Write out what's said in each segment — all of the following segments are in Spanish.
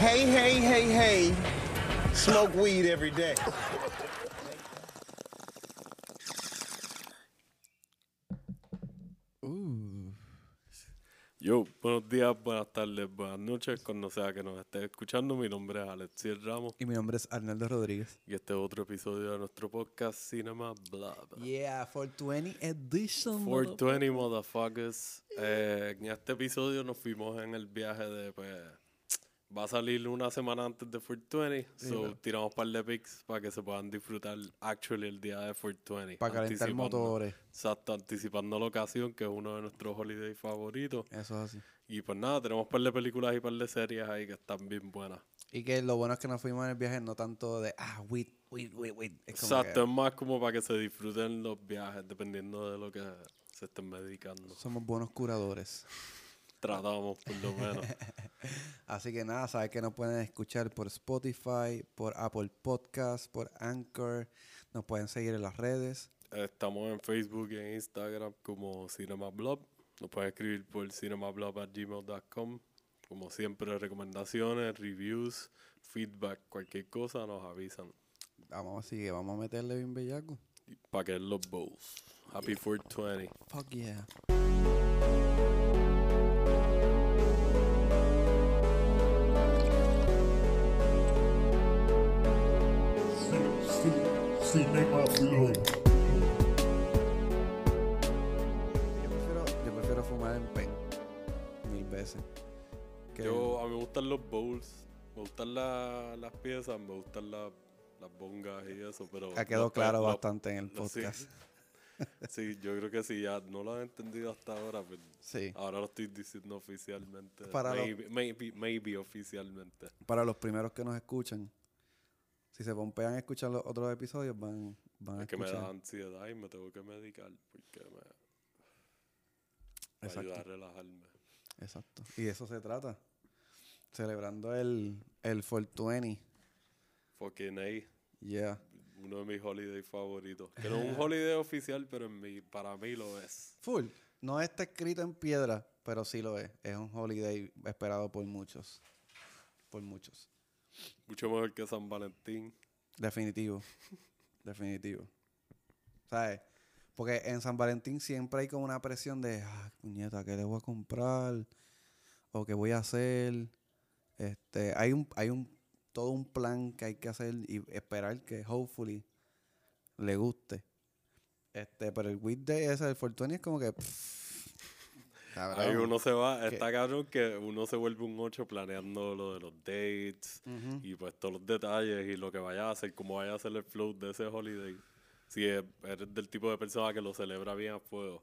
Hey, hey, hey, hey. Smoke weed every day. Yo, buenos días, buenas tardes, buenas noches, cuando sea que nos estés escuchando. Mi nombre es Alexis Ramos Y mi nombre es Arnaldo Rodríguez. y este es otro episodio de nuestro podcast Cinema Blab. Yeah, 420 edition. 420 motherfuckers. Eh, en este episodio nos fuimos en el viaje de, pues, va a salir una semana antes de 420, so tiramos un par de pics para que se puedan disfrutar actually el día de 420. Para calentar motores. Exacto, anticipando la ocasión, que es uno de nuestros holidays favoritos. Eso es así. Y pues nada, tenemos un par de películas y un par de series ahí que están bien buenas. Y que lo bueno es que nos fuimos en el viaje no tanto de, ah, weed, weed. Es como Exacto, que es más como para que se disfruten los viajes, dependiendo de lo que se estén dedicando. somos buenos curadores. Tratamos, por lo menos. Así que nada, sabes que nos pueden escuchar por Spotify, por Apple Podcast, por Anchor. Nos pueden seguir en las redes. Estamos en Facebook y en Instagram como CinemaBlob. Nos pueden escribir por cinemablob.gmail.com. Como siempre, recomendaciones, reviews, feedback, cualquier cosa, nos avisan. Vamos, así que vamos a meterle bien bellaco. Para que los bowls. Happy 420. Fuck yeah. Cinema. Yo prefiero, yo prefiero fumar en pen. Mil veces. Que- Yo, a mí me gustan los bowls, me gustan la- las piezas, me gustan la- las bongas y eso, pero... ha quedado claro bastante en el podcast. Sí, yo creo que sí, ya no lo han entendido hasta ahora, pero Sí. ahora lo estoy diciendo oficialmente. Para los- maybe, maybe, maybe oficialmente. Para los primeros que nos escuchan, si se pompean a escuchar los otros episodios, van, van a Es que me escuchar. da ansiedad y me tengo que medicar porque me, me Exacto. ayuda a relajarme. Exacto. Y de eso se trata. Celebrando el, el 420. Fucking A, Yeah. uno de mis holidays favoritos. Que no es un holiday oficial, pero en mi, para mí lo es. Full. No está escrito en piedra, pero sí lo es. Es un holiday esperado por muchos. Por muchos. Mucho mejor que San Valentín. Definitivo. Definitivo. ¿Sabes? Porque en San Valentín siempre hay como una presión de, ah, puñeta, ¿qué le voy a comprar? O qué voy a hacer. Este, hay un, hay un, todo un plan que hay que hacer y esperar que hopefully le guste. Este, pero el weekday ese del Fortuny es como que. pff, cabrón. Ahí uno se va, está cabrón que uno se vuelve un 8 planeando lo de los dates y pues todos los detalles y lo que vaya a hacer, cómo vaya a hacer el flow de ese holiday. Si es- eres del tipo de persona que lo celebra bien a fuego.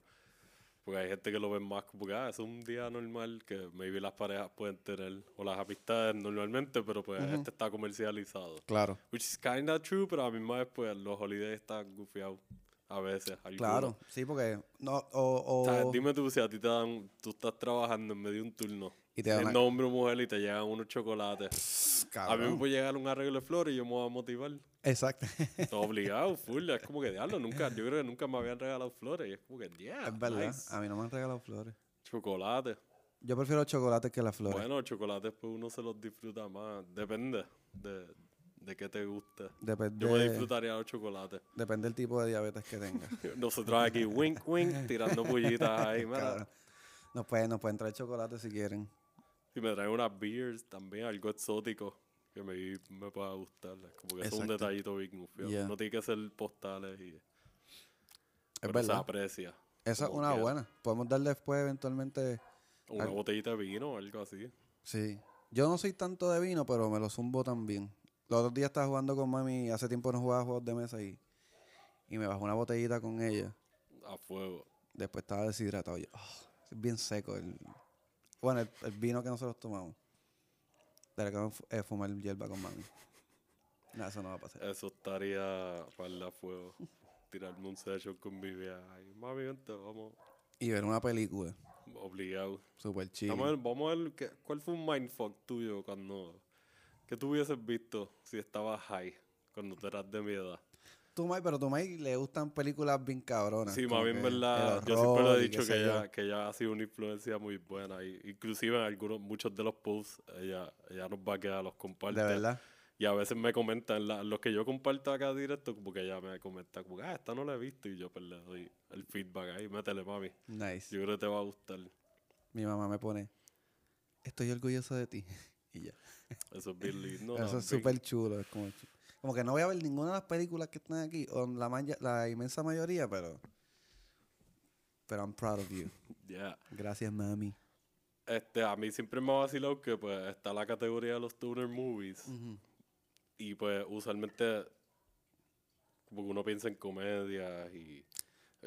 Porque hay gente que lo ve más como que ah, es un día normal que maybe las parejas pueden tener o las amistades normalmente, pero pues este está comercializado. Claro. Which is kinda true, pero a misma vez pues los holidays están gufiados a veces. Claro. Sí, porque. No, o, o, O sea, dime tú si a ti te dan, tú estás trabajando en medio de un turno, Y te dan hombre o mujer y te llegan unos chocolates. A mí me puede llegar un arreglo de flores y yo me voy a motivar. Exacto. Todo obligado, full. Es como que diablo, nunca, yo creo que nunca me habían regalado flores. Y es como que, yeah, es verdad. nice. A mí no me han regalado flores. Chocolate. Yo prefiero chocolate que las flores. Bueno, chocolates pues uno se los disfruta más. Depende de, de qué te. Depende, Yo me disfrutaría los chocolates. depende del tipo de diabetes que tenga. Nosotros aquí, wink, wink, tirando pullitas ahí. Mira. Nos pueden, nos pueden traer chocolate si quieren. Si me traen unas beers también, algo exótico que me, me pueda gustar. Como que es un detallito bien. Yeah. No tiene que ser postales y Es se aprecia. Esa es una quiera. buena. Podemos dar después eventualmente. Una botellita de vino o algo así. Sí. Yo no soy tanto de vino, pero me lo zumbo también. Los otros días estaba jugando con mami. Hace tiempo no jugaba juegos de mesa y, y me bajó una botellita con ella. A fuego. Después estaba deshidratado. Yo, "Ah, es bien seco. El, bueno, el, el vino que nosotros tomamos. Pero que fu- eh, fumar hierba con mami. No, eso no va a pasar. Eso estaría para el a fuego. Tirarme un session con mi Ay, mami, vente, vamos. Y ver una película. Obligado. Super chill. Vamos a ver, vamos a ver qué- cuál fue un mindfuck tuyo cuando. ¿Qué tú hubieses visto si estabas high cuando tú eras de mi edad? Tumay, pero Tumay le gustan películas bien cabronas. Sí, bien, que ¿verdad? Yo siempre le he dicho que yo. ella, que ella ha sido una influencia muy buena. Y, inclusive en algunos, muchos de los posts, ella, ella nos va a quedar, los comparte. De verdad. Y a veces me comentan, la- los que yo comparto acá directo, como que ella me comenta, como ah, esta no la he visto. Y yo pues le doy el feedback ahí, métele, mami. Nice. Yo creo que te va a gustar. Mi mamá me pone, estoy orgulloso de ti. y ya. Eso es bien lindo. Eso es súper chulo. Es como, como que no voy a ver ninguna de las películas que están aquí, o la, maya- la inmensa mayoría, pero... Pero I'm proud of you. Yeah. Gracias, mami. Este, a mí siempre me ha vacilado que pues está la categoría de los tuner movies. Y pues usualmente como que uno piensa en comedias y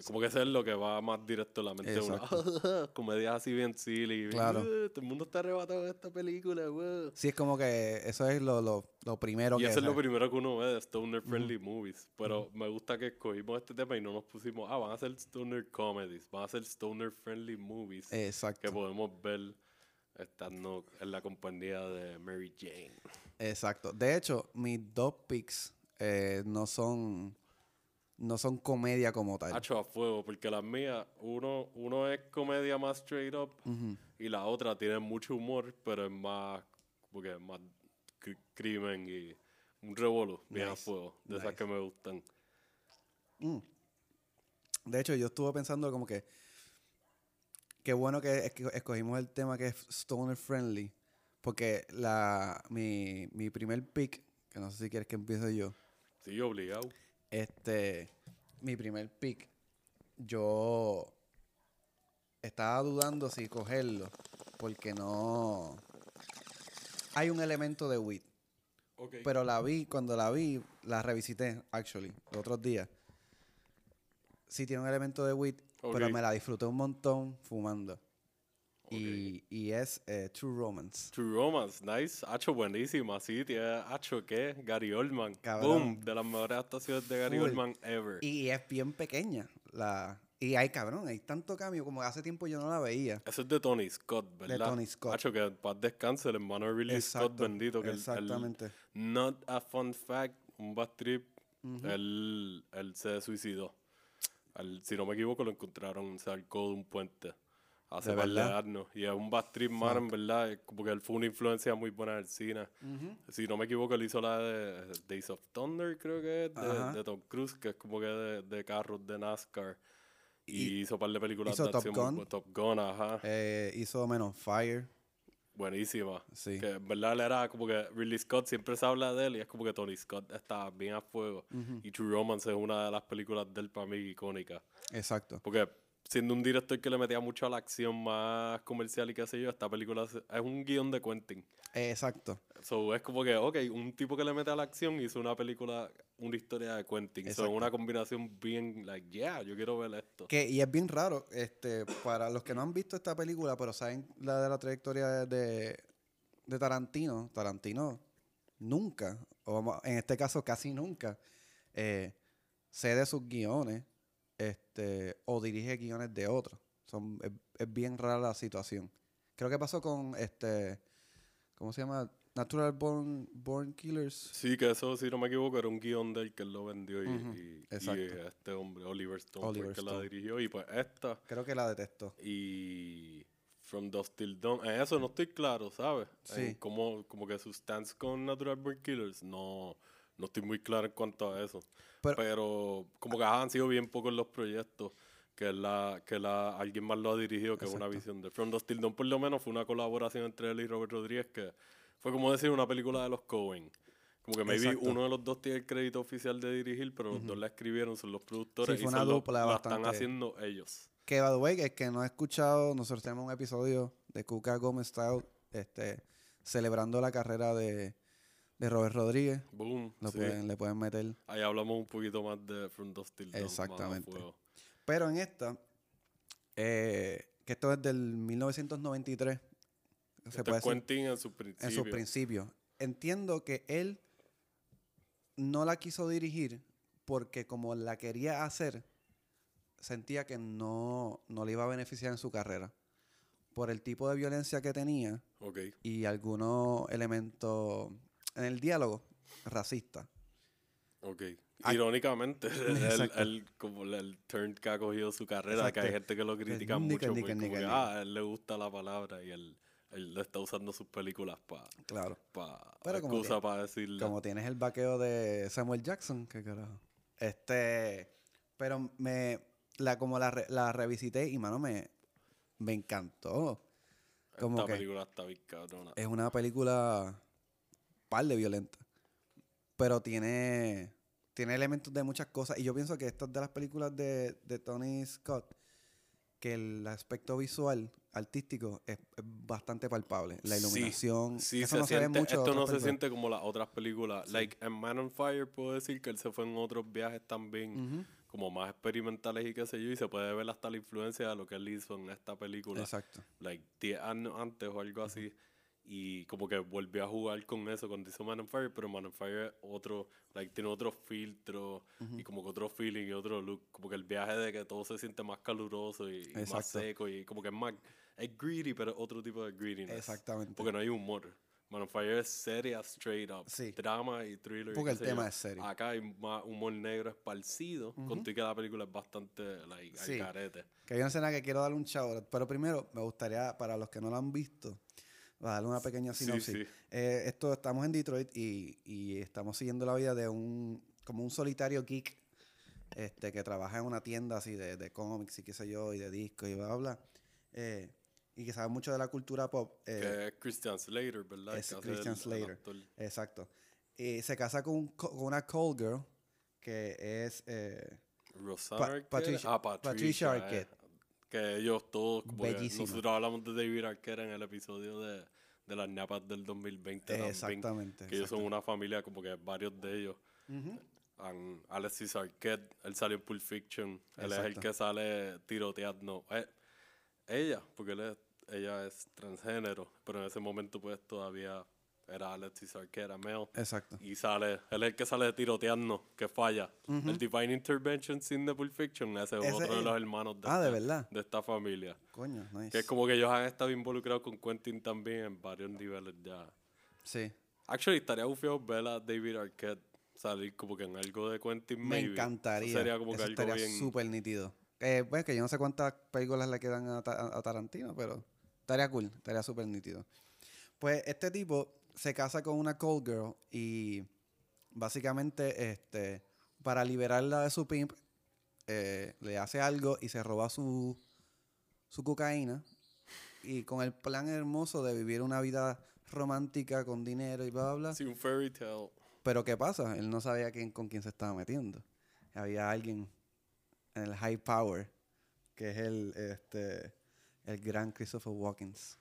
es como que eso es lo que va más directo a la mente de uno. comedias así bien silly. Claro. "Uh, todo el mundo está arrebatado de esta película, wow". Sí, es como que eso es lo, lo, lo primero Y que... eso es lo primero que uno ve de Stoner Friendly Movies. Pero me gusta que escogimos este tema y no nos pusimos, ah, van a ser Stoner Comedies, van a ser Stoner Friendly Movies Exacto. que podemos ver estando en la compañía de Mary Jane. Exacto. De hecho, mis dos picks eh, no son no son comedia como tal. Hacho a fuego, porque las mías, uno, uno es comedia más straight up y la otra tiene mucho humor, pero es más, porque es más cri- crimen y un revolú bien a fuego, de esas que me gustan. De hecho, yo estuve pensando como que qué bueno que escogimos el tema que es stoner friendly, porque la mi, mi primer pick, que no sé si quieres que empiece yo, Sí, obligado. Este mi primer pick, yo estaba dudando si cogerlo, porque no hay un elemento de. Ok. Pero la vi, cuando la vi, la revisité, actually, los otros días. Sí tiene un elemento de wit, pero me la disfruté un montón fumando. Y, y es eh, True Romance. True Romance, nice. Hacho, buenísima. Sí, tiene Hacho, ¿qué? Gary Oldman. Cabrón. Boom, de las mejores actuaciones de Gary Full. Oldman ever. Y es bien pequeña. La, y hay cabrón, hay tanto cambio como hace tiempo yo no la veía. Eso es de Tony Scott, ¿verdad? Tony Scott. Hacho, que paz descanse, el hermano de Ridley Scott, bendito. Que el- el- exactamente. not a fun fact, un bad trip, él, él se suicidó. Él, si no me equivoco, lo encontraron, se de un puente hace ¿De par de verdad? años. Y es un bad trip, man, en verdad, es como que él fue una influencia muy buena del cine. Si no me equivoco, él hizo la de Days of Thunder, creo que es, de, de Tom Cruise, que es como que de, de carros de NASCAR. Y, Y hizo un par de películas hizo de Top acción Gun. Top Gun, ajá. Eh, hizo Men on Fire. Buenísima. Sí. Que en verdad él era como que Ridley Scott siempre se habla de él y es como que Tony Scott está bien a fuego. Y True Romance es una de las películas de él para mí icónica. Exacto. Porque siendo un director que le metía mucho a la acción más comercial y qué sé yo, esta película es un guion de Quentin. Exacto. So, es como que, ok, un tipo que le mete a la acción hizo una película, una historia de Quentin. So, es una combinación bien, like, yeah, yo quiero ver esto. Que, y es bien raro, este, para los que no han visto esta película, pero saben la de la trayectoria de, de, Tarantino, Tarantino nunca, o en este caso casi nunca, eh, cede sus guiones este, o dirige guiones de otros. Son, es, es bien rara la situación. Creo que pasó con este, ¿cómo se llama? Natural Born, Born Killers. Sí, que eso, si no me equivoco, era un guion de él que él lo vendió y, este hombre, Oliver Stone, fue el que la dirigió. Y pues esta Creo que la detestó. y From Dust Till Dawn. En eso no estoy claro, ¿sabes? En Sí. Como, como que su stance con Natural Born Killers, no, no estoy muy claro en cuanto a eso. Pero- Pero, como que han sido bien pocos los proyectos que la que la alguien más lo ha dirigido que una Exacto. visión de From Dust Till Dawn por lo menos fue una colaboración entre él y Robert Rodríguez que fue como decir una película de los Coen como que maybe Exacto. uno de los dos tiene el crédito oficial de dirigir pero los dos la escribieron son los productores Sí, y fue una los- dupla la están haciendo ellos Que, by the way, el que no ha escuchado, nosotros tenemos un episodio de Cuca Gómez Style este, celebrando la carrera de, de Robert Rodríguez. boom Lo sí. pueden, le pueden meter. ahí hablamos un poquito más de From Dust Till Exactamente. Pero en esta, eh, que esto es del 1993, se Este puede es Quentin en en sus principios. Entiendo que él no la quiso dirigir porque como la quería hacer, sentía que no, no le iba a beneficiar en su carrera. Por el tipo de violencia que tenía y algunos elementos en el diálogo racista. Ok. Irónicamente, el, como el, turn que ha cogido su carrera, que hay gente que lo critica mucho, porque ah, a él le gusta la palabra y él, él está usando sus películas para Claro. pa, Pero como excusa para decirle. Como tienes el vaqueo de Samuel Jackson, qué carajo. Este, pero me, la, como la, la revisité y, mano, me, me encantó. Como Esta que película está bien cabrona. es una película par de violenta. Pero tiene, tiene elementos de muchas cosas. Y yo pienso que estas de las películas de, de Tony Scott, que el aspecto visual, artístico, es, es bastante palpable. La Sí, iluminación. Sí, eso se no se ve siente- mucho en esto no se siente como las otras películas. Like, en Man on Fire puedo decir que él se fue en otros viajes también, como más experimentales y qué sé yo, y se puede ver hasta la influencia de lo que él hizo en esta película. Exacto. like 10 años antes o algo así. Y como que volvió a jugar con eso cuando hizo Man on Fire, pero Man on Fire otro, like, tiene otro filtro y como que otro feeling y otro look. Como que el viaje de que todo se siente más caluroso y, y más seco y como que es más, es greedy, pero otro tipo de greediness. Exactamente. Porque no hay humor. Man on Fire es seria, straight up. Sí. Drama y thriller. y Porque qué el tema yo. es serio. Acá hay más humor negro esparcido, con todo y que la película es bastante, like, al Sí. carete. Que hay una escena que quiero darle un shout Pero primero, me gustaría, para los que no lo han visto, va a darle una pequeña Sí, sinopsis. sí. Eh, esto, estamos en Detroit y, y estamos siguiendo la vida de un, como un solitario geek este, que trabaja en una tienda así de, de cómics y qué sé yo, y de discos y bla, bla, bla. Eh, y que sabe mucho de la cultura pop. eh, Que es Christian Slater, ¿verdad? es Christian Slater. Exacto. Y se casa con, un co- con una call girl que es... eh, Arquette. Patricia- ah, Patricia, Patricia Arquette. Que ellos todos, nosotros hablamos de David Arquette en el episodio de, de las ñapas del 2020 también, exactamente. Que ellos son una familia, como que varios de ellos. And Alexis Arquette, él salió en Pulp Fiction. Él es el que sale tiroteando. Eh, ella, porque él es- ella es transgénero, pero en ese momento pues todavía era Alexis Arquette, era male. Exacto. Y sale, él es el que sale tiroteando, que falla. El Divine Intervention sin de Pulp Fiction, ese es otro de los hermanos de, Ah, ¿de esta, verdad? de esta familia. Coño, nice. Que es como que ellos han estado involucrados con Quentin también en varios niveles ya. Sí. Actually, estaría bufiado ver a David Arquette salir como que en algo de Quentin, Me maybe. Eso encantaría. sería como que Eso algo estaría bien... súper nítido. Eh, pues que yo no sé cuántas películas le quedan a, Ta- a Tarantino, pero estaría cool, estaría súper nítido. Pues este tipo se casa con una call girl y básicamente este para liberarla de su pimp eh, le hace algo y se roba su, su cocaína y con el plan hermoso de vivir una vida romántica con dinero y bla bla bla. Sí, un fairy tale. Pero ¿qué pasa? Él no sabía quién, con quién se estaba metiendo. Había alguien en el high power, que es el, este, el gran Christopher Walkens.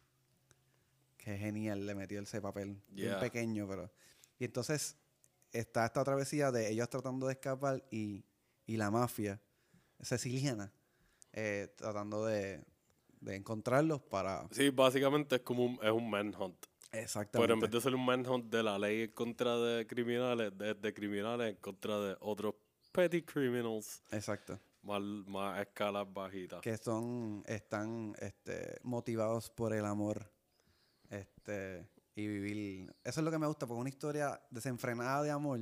Que genial, le metió ese papel. Bien pequeño, pero... Y entonces está esta travesía de ellos tratando de escapar y, y la mafia siciliana eh, tratando de, de encontrarlos para... Sí, básicamente es como un, es un manhunt. Exactamente. Pero en vez de ser un manhunt de la ley en contra de criminales, de, de criminales en contra de otros petty criminals, Exacto. más, más escalas bajitas. que son están este, motivados por el amor este y vivir eso es lo que me gusta porque una historia desenfrenada de amor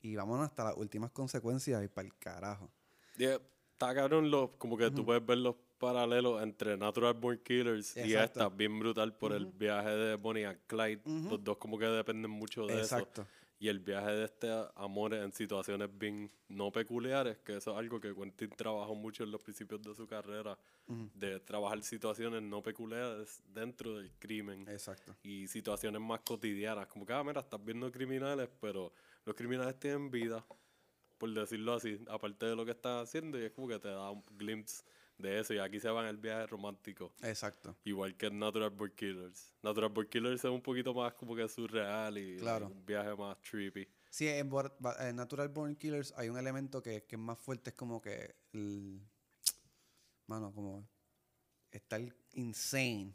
y vámonos hasta las últimas consecuencias y para el carajo. Yeah, está cabrón los, como que tú puedes ver los paralelos entre Natural Born Killers y esta, bien brutal por el viaje de Bonnie and Clyde. Los dos como que dependen mucho de exacto. eso. Y el viaje de este amor en situaciones bien no peculiares, que eso es algo que Quentin trabajó mucho en los principios de su carrera, de trabajar situaciones no peculiares dentro del crimen exacto y situaciones más cotidianas. Como que, ah, mira, estás viendo criminales, pero los criminales tienen vida, por decirlo así, aparte de lo que están haciendo, y es como que te da un glimpse de eso. Y aquí se va en el viaje romántico. exacto Igual que en Natural Born Killers. Natural Born Killers es un poquito más como que surreal y Claro. un viaje más trippy. sí en, Natural Born Killers hay un elemento que, que es más fuerte es como que el, mano como estar insane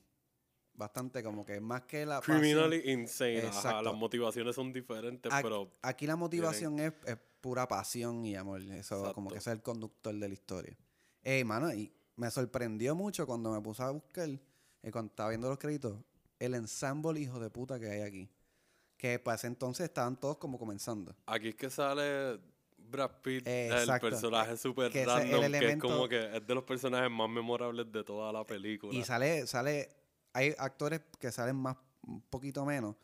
bastante como que más que la pasión. Criminally insane. Ajá, Exacto. las motivaciones son diferentes, Ac- pero Aquí la motivación es, es pura pasión y amor. Eso como Exacto. que ese es el conductor de la historia. Ey, mano, y me sorprendió mucho cuando me puse a buscar, eh, cuando estaba viendo los créditos, el ensemble hijo de puta que hay aquí. Que para ese entonces estaban todos como comenzando. Aquí es que sale Brad Pitt, el personaje que ese- el random, que elemento- es como que es de los personajes más memorables de toda la película. Y sale, sale, hay actores que salen más, un poquito menos,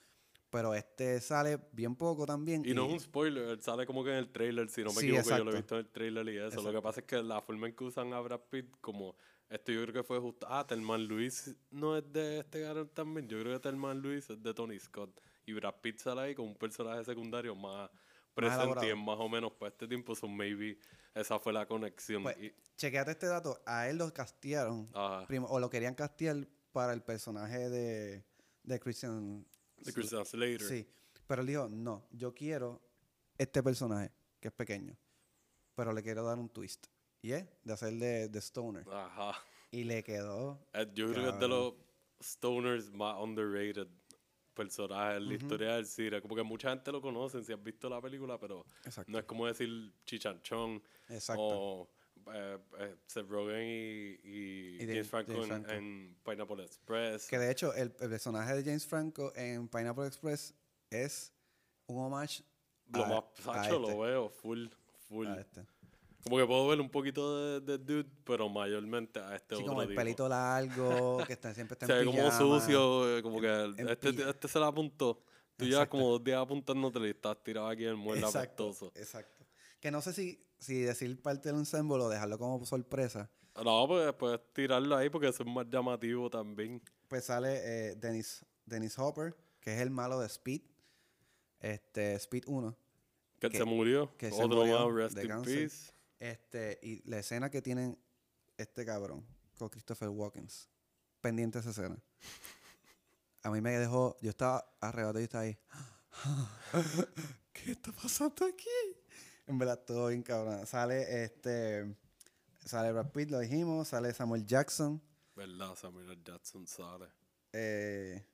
pero este sale bien poco también. Y no es un spoiler, él sale como que en el trailer, si no me Sí, equivoco, yo lo he visto en el trailer y eso. Lo que pasa es que la forma en que usan a Brad Pitt, como esto yo creo que fue justo. Ah, Telman Luis no es de este cabrón también. Yo creo que Telman Luis es de Tony Scott. Y Brad Pitt sale ahí como un personaje secundario más presente más o menos para este tiempo. So maybe esa fue la conexión. Pues, Y- chequeate este dato, a él lo castearon, o lo querían castear para el personaje de, de Christian. Christian Slater. Sí, pero él dijo, no, yo quiero este personaje, que es pequeño, pero le quiero dar un twist. Y es de hacer de, de Stoner. Ajá. Y le quedó Eh, Yo creo que es de los stoners más underrated personajes en la historia del cine. Como que mucha gente lo conoce si has visto la película, pero Exacto. no es como decir Chichanchón Exacto. o eh, eh, Seth Rogen y, y Y de- James Franco, James en- Franco. En, Pineapple Express. Que de hecho, el, el personaje de James Franco en Pineapple Express es un homage lo a, más a Sacho este, lo veo full, full. a este. Como que puedo ver un poquito de, de Dude, pero mayormente a este Sí, otro como el tipo. pelito largo, que está, siempre está Se en ve como pijama. sucio, eh, como que En este, pija- este se la apuntó. Tú llevas como dos días apuntándote y estás tirado aquí en el mueble apestoso. exacto. Que no sé si, si decir parte del ensemble o dejarlo como sorpresa. No, pues puedes tirarlo ahí porque eso es más llamativo también. Pues sale eh, Dennis, Dennis Hopper, que es el malo de Speed. Este, Speed 1. Que, Que- se murió. que se Otro murió más, rest in cáncer. peace. Este, y la escena que tienen este cabrón con Christopher Walkens. Pendiente esa escena. A mí me dejó, yo estaba arrebatado y estaba ahí. ¿Qué está pasando aquí? En verdad, todo bien cabrón. Sale este, sale Brad Pitt, lo dijimos, sale Samuel Jackson, ¿Verdad? Samuel. Jackson sale. eh,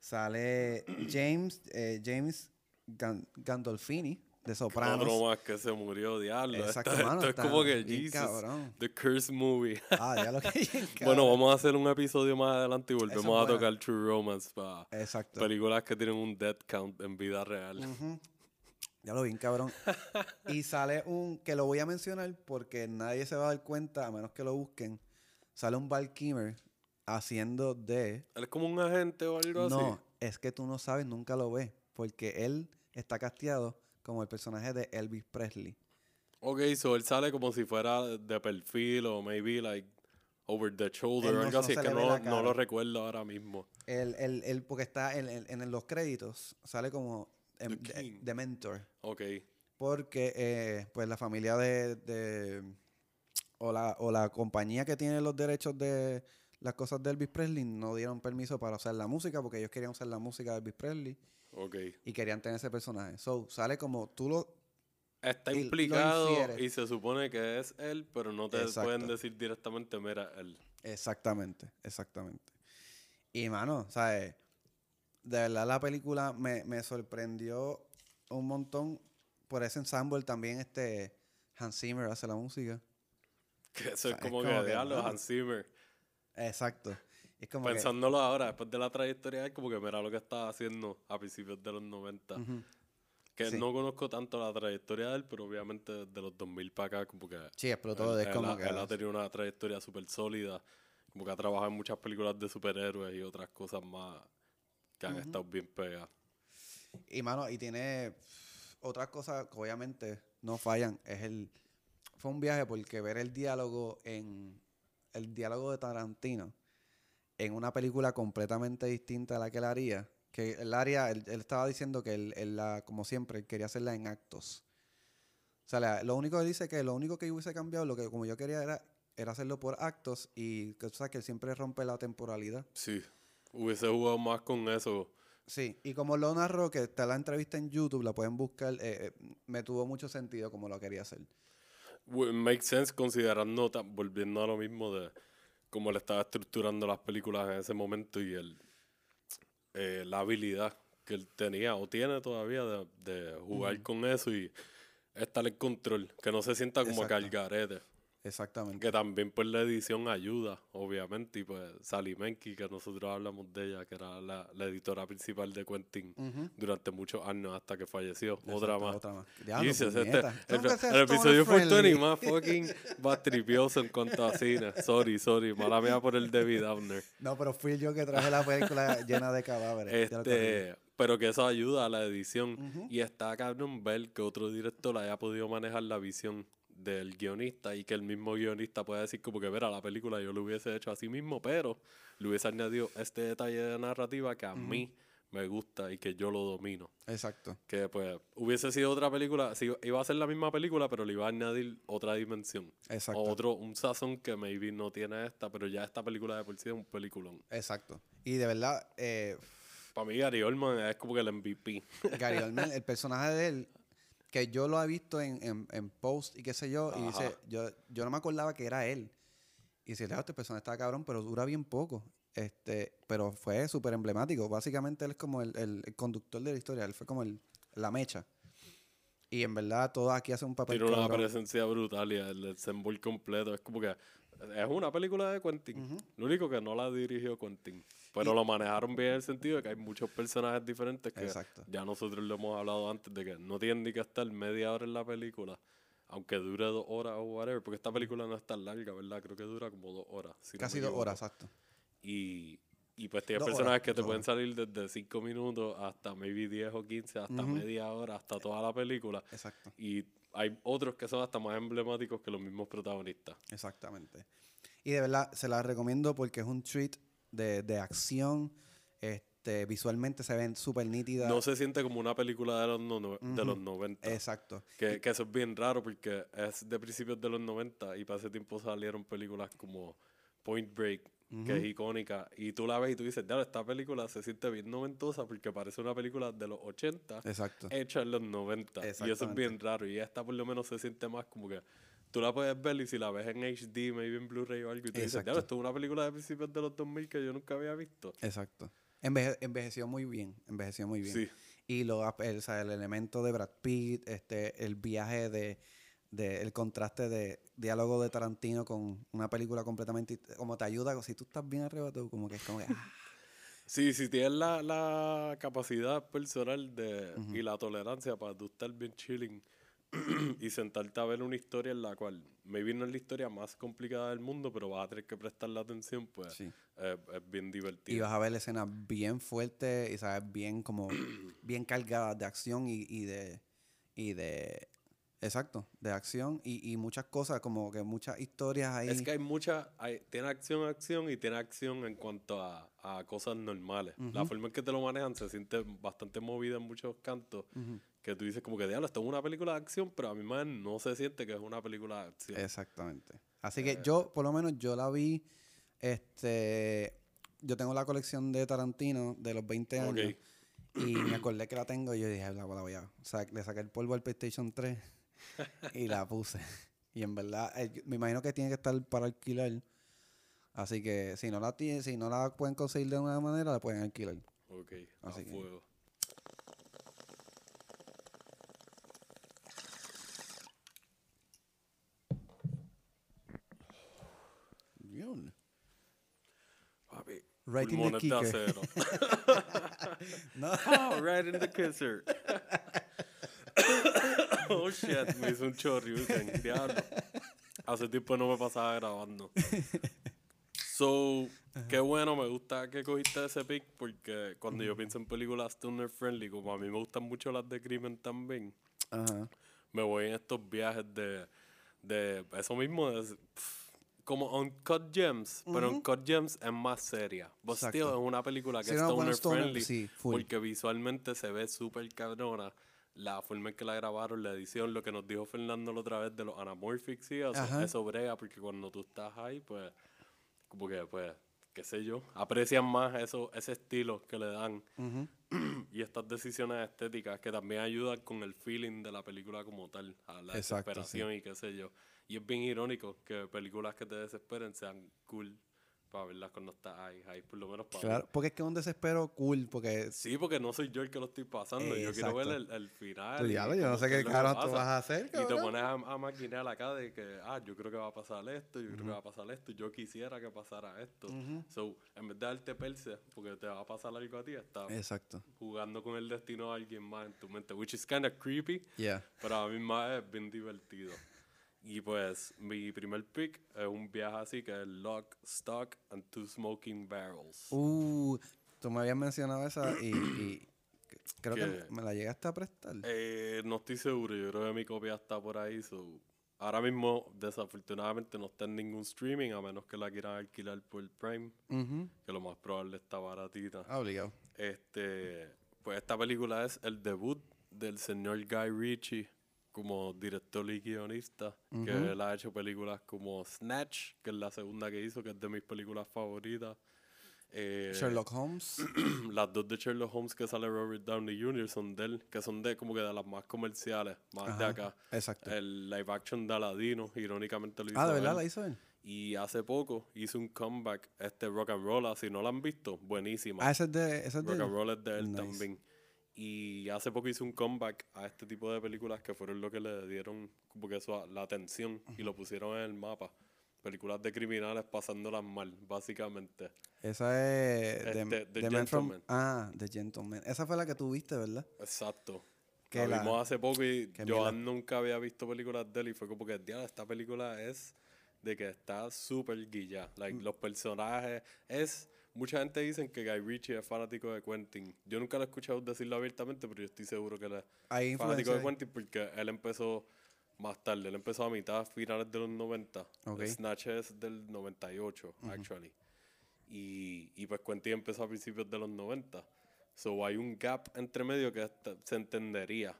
sale James, eh, James Gan- Gandolfini de Sopranos. Otro más que se murió, diablo. Exacto, Esto, mano, esto es como que Jesus. cabrón. The Curse Movie. Ah, ya lo que bueno, vamos a hacer un episodio más adelante y volvemos a tocar True Romance para películas que tienen un death count en vida real. Ujú. Ya lo vi, cabrón. y sale un, que lo voy a mencionar porque nadie se va a dar cuenta, a menos que lo busquen. Sale un Val Kilmer haciendo de... Él es como un agente o algo No, así. es que tú no sabes, nunca lo ves. Porque él está casteado como el personaje de Elvis Presley. Ok, so él sale como si fuera de perfil o maybe like over the shoulder o no- algo no así. Es que no, no lo recuerdo ahora mismo. Él, él- él- porque está en, en- en los créditos, sale como em, The de, mentor. Ok. Porque eh, pues la familia de, de- o, la, o la compañía que tiene los derechos de las cosas de Elvis Presley no dieron permiso para usar la música porque ellos querían usar la música de Elvis Presley Ok. y querían tener ese personaje. So, sale como tú lo... Está implicado y se supone que es él, pero no te Exacto. pueden decir directamente, mira, él. Exactamente, exactamente. Y mano, ¿sabes? De verdad la película me, me sorprendió un montón por ese ensemble. También este Hans Zimmer hace la música. Que eso sea, es es como, que, que, diablo. Hans Zimmer. Exacto. Es como que- Pensándolo ahora, después de la trayectoria, es como que mira lo que estaba haciendo a principios de los 90. Ujú. Que Sí. no conozco tanto la trayectoria de él, pero obviamente desde los 2000 para acá, como que. Sí, explotó. él, él como ha, que... él ha tenido una trayectoria súper sólida. Como que ha trabajado en muchas películas de superhéroes y otras cosas más que han estado bien pegadas. Y mano, y tiene otras cosas que obviamente no fallan. Es el. Fue un viaje porque ver el diálogo en. El diálogo de Tarantino en una película completamente distinta a la que él haría. Que él haría, él, él estaba diciendo que él, él la, como siempre, él quería hacerla en actos. O sea, la- lo único que dice que lo único que yo hubiese cambiado, lo que como yo quería era, era hacerlo por actos y que tú sabes que él siempre rompe la temporalidad. Sí, hubiese jugado más con eso. Sí, y como lo narró, que está la entrevista en YouTube, la pueden buscar, eh, eh, me tuvo mucho sentido como lo quería hacer. W- Make sense considerando, volviendo a lo mismo de cómo él estaba estructurando las películas en ese momento y el, eh, la habilidad que él tenía o tiene todavía de, de jugar con eso y estar en control, que no se sienta como que al Exacto. Exactamente. Que también pues la edición ayuda, obviamente, y pues Sally Menke, que nosotros hablamos de ella, que era la, la editora principal de Quentin durante muchos años hasta que falleció. otra más. otra más. Diablo, este- el, episodio fue Tony más fucking batripioso en cuanto a cine. Sorry, sorry, mala mía por el David Downer. No, pero fui yo que traje la película llena de cadáveres. Este, pero que eso ayuda a la edición. Y está cabrón ver que otro director haya podido manejar la visión del guionista y que el mismo guionista pueda decir como que, verá, la película yo lo hubiese hecho así mismo, pero le hubiese añadido este detalle de narrativa que a mí me gusta y que yo lo domino. Exacto. Que pues hubiese sido otra película, si iba a ser la misma película, pero le iba a añadir otra dimensión. Exacto. O otro, un sazón que maybe no tiene esta, pero ya esta película de por sí es un peliculón. Exacto. Y de verdad, eh, Para mí Gary Oldman es como que el MVP. Gary Oldman, el personaje de él, que yo lo he visto en, en, en post y qué sé yo, y dice, Ajá. yo, yo no me acordaba que era él. Y dice, "Claro, este personaje está cabrón, pero dura bien poco. Este, pero fue súper emblemático. Básicamente él es como el, el- el conductor de la historia, él fue como el, la mecha. Y en verdad todo aquí hace un papel Tiene una cabrón. presencia brutal y el ensemble completo. Es como que es una película de Quentin. Lo único que no la dirigió Quentin. Pero lo manejaron bien en el sentido de que hay muchos personajes diferentes que Exacto. ya nosotros lo hemos hablado antes de que no tienen ni que estar media hora en la película. Aunque dure dos horas o whatever, porque esta película no es tan larga, ¿verdad? Creo que dura como dos horas. si Casi dos horas, exacto. Y, y pues tiene Dos personajes horas, que te pueden horas. salir desde cinco minutos hasta maybe 10 o 15, hasta media hora, hasta toda la película. Exacto. Y hay otros que son hasta más emblemáticos que los mismos protagonistas. Exactamente. Y de verdad, se la recomiendo porque es un treat de, de acción. Este, visualmente se ven súper nítidas. No se siente como una película de los, no- de los 90. Exacto. Que, que eso es bien raro porque es de principios de los 90 y para ese tiempo salieron películas como Point Break, que es icónica. Y tú la ves y tú dices, "Diablo, esta película se siente bien noventosa porque parece una película de los 80 Exacto. hecha en los 90. Y eso es bien raro. Y esta por lo menos se siente más como que tú la puedes ver y si la ves en HD, maybe en Blu-ray o algo, y tú dices. "Diablo, esto es una película de principios de los 2000 que yo nunca había visto. Exacto. Enveje- envejeció muy bien. Envejeció muy bien. Sí. Y lo, el, o sea, el elemento de Brad Pitt, este, el viaje de, de- el contraste de diálogo de Tarantino con una película completamente como te ayuda si tú estás bien arriba tú como que es como que ah, Sí, si tienes la, la capacidad personal de, y la tolerancia para tú estar bien chilling y sentarte a ver una historia en la cual maybe no es la historia más complicada del mundo, pero vas a tener que prestarle atención, pues Sí. eh, es bien y divertido. vas a ver escenas bien fuertes y sabes bien como bien cargadas de acción y, y de y de exacto de acción y, y muchas cosas como que muchas historias ahí Es que hay mucha, hay, tiene acción, acción y tiene acción en cuanto a, a cosas normales. La forma en que te lo manejan se siente bastante movida en muchos cantos. Que tú dices como que, diablo, esto es una película de acción, pero a mi madre no se siente que es una película de acción. Exactamente. Así Eh. que yo, por lo menos, yo la vi. Este. Yo tengo la colección de Tarantino de los 20 Ok. años. Y me acordé que la tengo y yo dije, la, la voy a. O sea, le saqué el polvo al PlayStation 3 y la puse. Y en verdad, eh, me imagino que tiene que estar para alquilar. Así que si no la tiene, si no la pueden conseguir de una manera, la pueden alquilar. Ok, Así a que- fuego. Papi, Right in the kicker. No. Oh, right in the kisser. oh shit, me hizo un chorriuken, diablo. Hace tiempo no me pasaba grabando. So, qué bueno, me gusta que cogiste ese pick porque cuando yo pienso en películas stoner friendly, como a mí me gustan mucho las de crimen también, Ajá. me voy en estos viajes de, de eso mismo, de, pf, como Uncut Gems, pero Uncut Gems es más seria. Still, es una película que Sí, es no, bueno, stoner stoner, friendly sí, porque visualmente se ve súper cabrona. La forma en que la grabaron, la edición, lo que nos dijo Fernando la otra vez de los anamorphics Ajá. eso brega porque cuando tú estás ahí, pues, como que, pues, qué sé yo, aprecian más eso, ese estilo que le dan y estas decisiones estéticas que también ayudan con el feeling de la película como tal, a la Exacto, desesperación y qué sé yo. Y es bien irónico que películas que te desesperen sean cool para verlas cuando está ahí, ahí por lo menos para Claro, porque es que es un desespero cool, porque Sí, porque no soy yo el que lo estoy pasando. Yo quiero ver el, el final. Diablo, yo no sé qué carajo tú vas a hacer, Y te pones a, a maquinar acá de que, ah, yo creo que va a pasar esto, yo creo que va a pasar esto, yo quisiera que pasara esto. So, en vez de darte perse, porque te va a pasar algo a ti, estás Exacto. jugando con el destino de alguien más en tu mente, which is kind of creepy, Yeah. pero a mí más es bien divertido. Y pues, mi primer pick es un viaje así que es Lock, Stock and Two Smoking Barrels. Uh, tú me habías mencionado esa y, y creo que me la llegaste a prestar. Eh, no estoy seguro, yo creo que mi copia está por ahí. so, Ahora mismo, desafortunadamente, no está en ningún streaming, a menos que la quieran alquilar por Prime, Ujú. que lo más probable está baratita. Ah, obligado. Este, pues esta película es el debut del señor Guy Ritchie como director y guionista, que él ha hecho películas como Snatch, que es la segunda que hizo, que es de mis películas favoritas. Eh, Sherlock Holmes. las dos de Sherlock Holmes que sale Robert Downey Jr. son de él, que son de como que de las más comerciales, más de acá. Exacto. El live action de Aladino, irónicamente lo hizo ah, ¿de verdad él. la hizo él? Y hace poco hizo un comeback, este Rock and Roll, si no lo han visto, buenísima. Ah, ese es de, ese es Rock and Roll es de él Nice. también. Y hace poco hizo un comeback a este tipo de películas que fueron lo que le dieron como que su- la atención y lo pusieron en el mapa. Películas de criminales pasándolas mal, básicamente. Esa es The, Este, The The Man from- Gentleman. Ah, The Gentleman. Esa fue la que tú viste, ¿verdad? Exacto. Que la la- vimos hace poco y mira- nunca había visto películas de él y fue como que, "Diablo, esta película es de que está súper guilla. Like, Mm. los personajes es... Mucha gente dice que Guy Ritchie es fanático de Quentin. Yo nunca lo he escuchado decirlo abiertamente, pero yo estoy seguro que él es fanático de Quentin porque él empezó más tarde. Él empezó a mitad, finales de los 90. Ok. Snatch es del 98, actually. Y, y pues Quentin empezó a principios de los 90. So hay un gap entre medio que se entendería.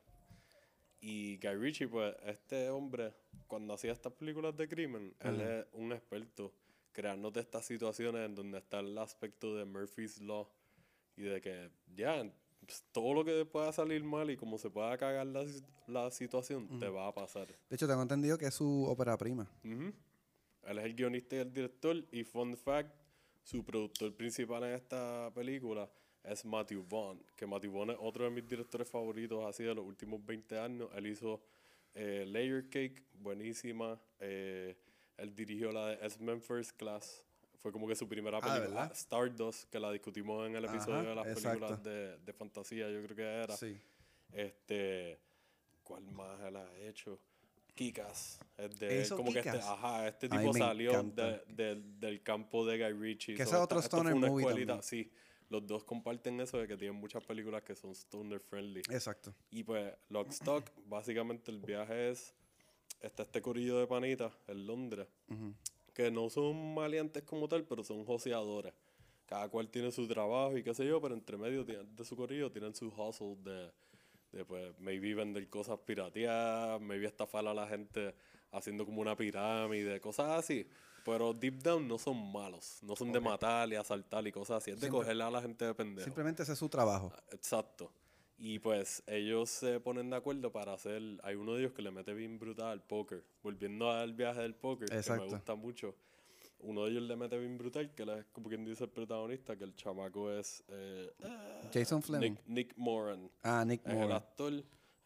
Y Guy Ritchie, pues, este hombre, cuando hacía estas películas de crimen, él es un experto creándote estas situaciones en donde está el aspecto de Murphy's Law y de que ya pues, todo lo que pueda salir mal y como se pueda cagar la, la situación, te va a pasar. De hecho, tengo entendido que es su ópera prima. Ujú. Él es el guionista y el director. Y fun fact, su productor principal en esta película es Matthew Vaughn. Que Matthew Vaughn es otro de mis directores favoritos así de los últimos 20 años. Él hizo eh, Layer Cake, buenísima. Eh, él dirigió la de S-Men First Class. Fue como que su primera Ah, ¿de película. Ah, Stardust, que la discutimos en el Ajá, episodio de las exacto. películas de, de fantasía, yo creo que era. Sí. Este, ¿cuál más él ha hecho? Kikas. Es de él, ¿Hizo como que este, ajá, este tipo salió encanta. de- del- campo de Guy Ritchie. Que ese es otro esta- stoner movie escuelita, también. Sí, los dos comparten eso de que tienen muchas películas que son stoner friendly. Exacto. Y pues, Lockstock, básicamente el viaje es, está este corillo de panitas en Londres, que no son maleantes como tal, pero son joseadores. Cada cual tiene su trabajo y qué sé yo, pero entre medio de su corillo tienen su hustle de, de pues, maybe vender cosas pirateadas, maybe estafar a la gente haciendo como una pirámide, cosas así. Pero deep down no son malos, no son de matar y asaltar y cosas así, es de Simple- cogerle a la gente de pendejo. Simplemente ese es su trabajo. Exacto. Y pues ellos se ponen de acuerdo para hacer. Hay uno de ellos que le mete bien brutal al póker. Volviendo al viaje del póker, que Exacto. me gusta mucho. Uno de ellos le mete bien brutal, que es como quien dice el protagonista, que el chamaco es eh, Jason Fleming. Nick, Nick Moran. Ah, Nick Es el actor.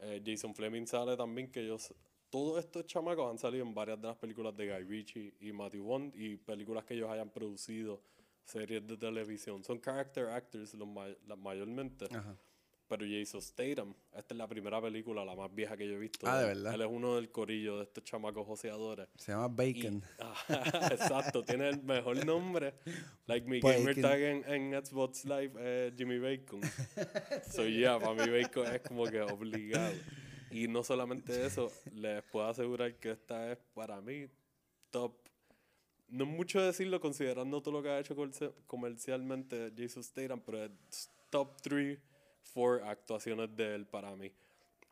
Eh, Jason Fleming sale también, que ellos. Todos estos chamacos han salido en varias de las películas de Guy Ritchie y Matthew Vaughn y películas que ellos hayan producido, series de televisión. Son character actors los may- mayormente. Ajá. Pero Jason Statham, esta es la primera película, la más vieja que yo he visto. Ah, ¿de verdad? Él es uno del corillo de estos chamacos joseadores. Se llama Y- Bacon. Ajá, exacto, tiene el mejor nombre. Like mi Bacon. gamer tag en, en Xbox Live es Jimmy Bacon. so yeah, para mí Bacon es como que obligado. Y no solamente eso, les puedo asegurar que esta es para mí top. No es mucho decirlo considerando todo lo que ha hecho comerci- comercialmente Jason Statham, pero es top 3, 4 actuaciones de él para mí.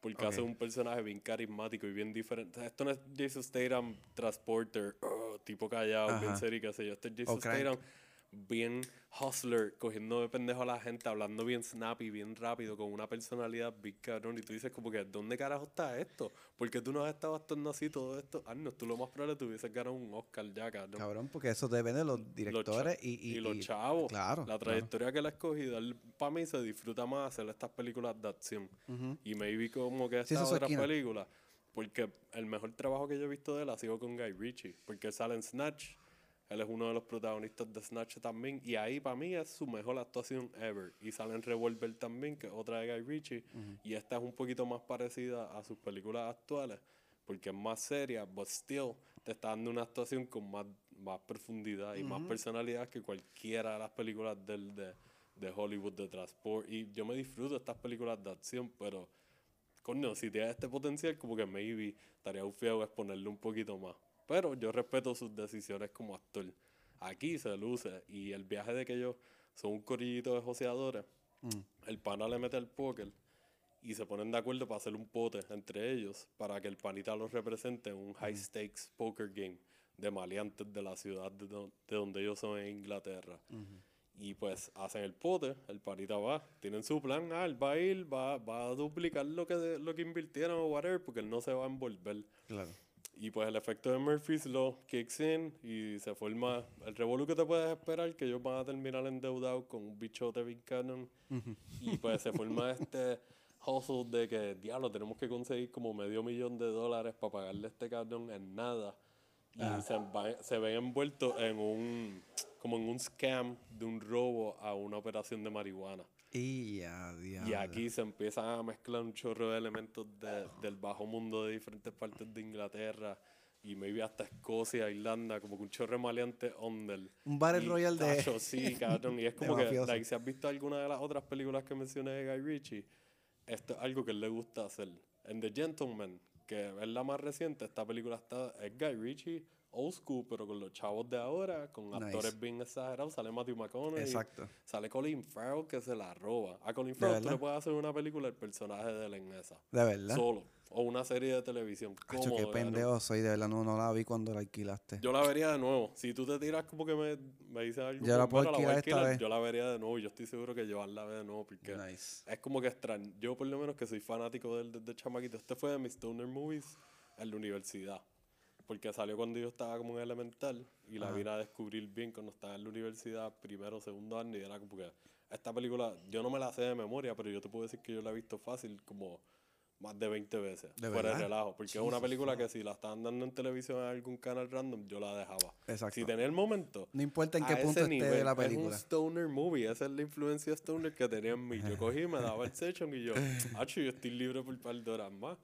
Porque hace Ok. un personaje bien carismático y bien diferente. Esto no es Jason Statham transporter, oh, tipo callado, bien Ajá. serio, qué sé yo. Este es Jason Crank. Statham bien hustler, cogiendo de pendejo a la gente, hablando bien snappy, bien rápido, con una personalidad big cabrón. Y tú dices como que, ¿dónde carajo está esto? ¿Por qué tú no has estado actuando así todo esto? Años, tú lo más probable te hubieses ganado un Oscar ya, cabrón. Cabrón, porque eso depende de los directores y, y, los chavos. Claro. La claro. trayectoria que él ha escogido, para mí se disfruta más hacer estas películas de acción. Y maybe como que estas otras películas. Porque el mejor trabajo que yo he visto de él ha sido con Guy Ritchie. Porque él sale en Snatch. Él es uno de los protagonistas de Snatch también. Y ahí para mí es su mejor actuación ever. Y sale en Revolver también, que es otra de Guy Ritchie. Y esta es un poquito más parecida a sus películas actuales. Porque es más seria, but still te está dando una actuación con más, más profundidad y más personalidad que cualquiera de las películas del, de, de Hollywood de transport. Y yo me disfruto de estas películas de acción, pero coño, si tiene este potencial, como que maybe estaría un feo exponerle un poquito más. Pero yo respeto sus decisiones como actor. Aquí se luce y el viaje de que ellos son un corillito de joseadores, el pana le mete el póker y se ponen de acuerdo para hacer un pote entre ellos para que el panita los represente en un high stakes poker game de maleantes de la ciudad de, don- de donde ellos son en Inglaterra. Y pues hacen el pote, el panita va, tienen su plan, ah, él va a ir, va, va a duplicar lo que, lo que invirtieron o whatever, porque él no se va a envolver. Claro. Y pues el efecto de Murphy's Law kicks in y se forma el revolú que te puedes esperar, que ellos van a terminar endeudados con un bichote Big Cannon. Y pues se forma este hustle de que, diablo, tenemos que conseguir como medio millón de dólares para pagarle a este cabrón en nada. Y se, va- se ven envueltos en un, como en un scam de un robo a una operación de marihuana. Y ya, diablo. Y aquí se empiezan a mezclar un chorro de elementos de- del bajo mundo de diferentes partes de Inglaterra y maybe hasta Escocia, Irlanda, como que un chorro de maleante under. Un Battle Y, Royale de- tacho, sí, cabrón. Y es de como que, like, si has visto alguna de las otras películas que mencioné de Guy Ritchie, esto es algo que él le gusta hacer. En The Gentleman, que es la más reciente, esta película está, es Guy Ritchie, old school, pero con los chavos de ahora, con Nice. actores bien exagerados. Sale Matthew McConaughey. Exacto. Sale Colin Farrell que se la roba. A Colin Farrell tú le puedes hacer una película el personaje de él en esa. De verdad. Solo. O una serie de televisión. Cacho, qué pendejo soy, de verdad, no, no la vi cuando la alquilaste. Yo la vería de nuevo. Si tú te tiras como que me, me dices algo. Yo la como, puedo "Bueno, voy a alquilar esta alquilar", vez. Yo la vería de nuevo. Yo estoy seguro que Joan la ve de nuevo. Porque Nice. es como que extraño. Yo, por lo menos, que soy fanático de él desde chamaquito. Este fue de mis Stoner Movies en la universidad. Porque salió cuando yo estaba como en elemental. Y la vine a descubrir bien cuando estaba en la universidad, primero, segundo año. Y era como que esta película, yo no me la sé de memoria, pero yo te puedo decir que yo la he visto fácil como más de 20 veces. ¿De fuera de relajo. Porque es una película que si la estaban dando en televisión en algún canal random, yo la dejaba. Exacto. Si tenía el momento. No importa en qué punto esté nivel, la Es un película. stoner movie. Esa es la influencia stoner que tenía en mí. Yo cogí, me daba el session y yo, hacho, yo estoy libre por un par de horas más.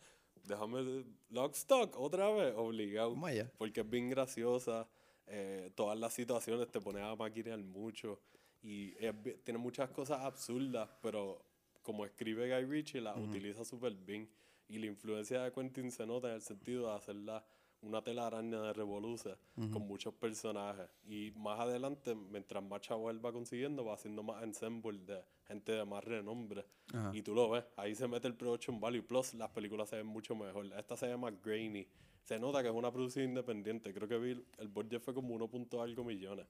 Déjame Lockstock otra vez, obligado. Porque es bien graciosa. eh, todas las situaciones te ponen a maquinear mucho. Y es tiene muchas cosas absurdas, pero como escribe Guy Ritchie, las utiliza súper bien. Y la influencia de Quentin se nota en el sentido de hacerla una telaraña de revolución con muchos personajes. Y más adelante, mientras más chavo él va consiguiendo, va haciendo más ensemble de gente de más renombre. Ajá. Y tú lo ves, ahí se mete el production value. Plus, las películas se ven mucho mejor. Esta se llama Grainy. Se nota que es una producción independiente. Creo que vi, el budget fue como 1. punto algo millones.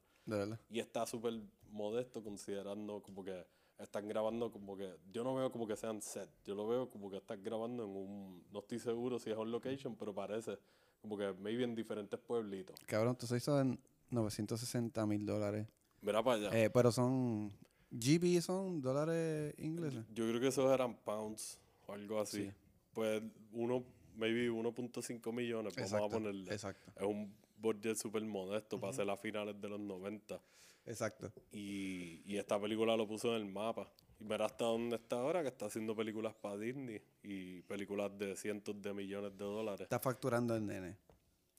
Y está súper modesto considerando como que están grabando como que... Yo no veo como que sean set. Yo lo veo como que están grabando en un... No estoy seguro si es on location, pero parece como que maybe en diferentes pueblitos. Cabrón, tú hizo en 960 mil dólares. Mira para allá. Eh, pero son. GB son dólares ingleses. Yo creo que esos eran pounds o algo así. Sí. Pues uno, maybe 1.5 millones, vamos a ponerle. exacto. Es un budget súper modesto para hacer a finales de los 90. Exacto. Y, y esta película lo puso en el mapa. Y mira hasta dónde está ahora, que está haciendo películas para Disney y películas de cientos de millones de dólares. Está facturando el nene.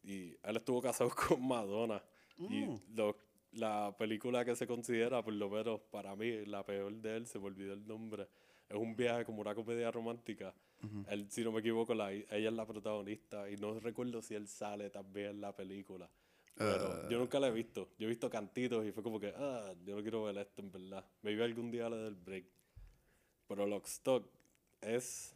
Y él estuvo casado con Madonna. Mm. Y lo- la película que se considera, por lo menos para mí, la peor de él, se me olvidó el nombre. Es un viaje como una comedia romántica. Él, si no me equivoco, la, ella es la protagonista. Y no recuerdo si él sale también en la película. Pero yo nunca la he visto. Yo he visto cantitos y fue como que, ah, yo no quiero ver esto en verdad. Maybe algún día le dé el break. Pero Lockstock es.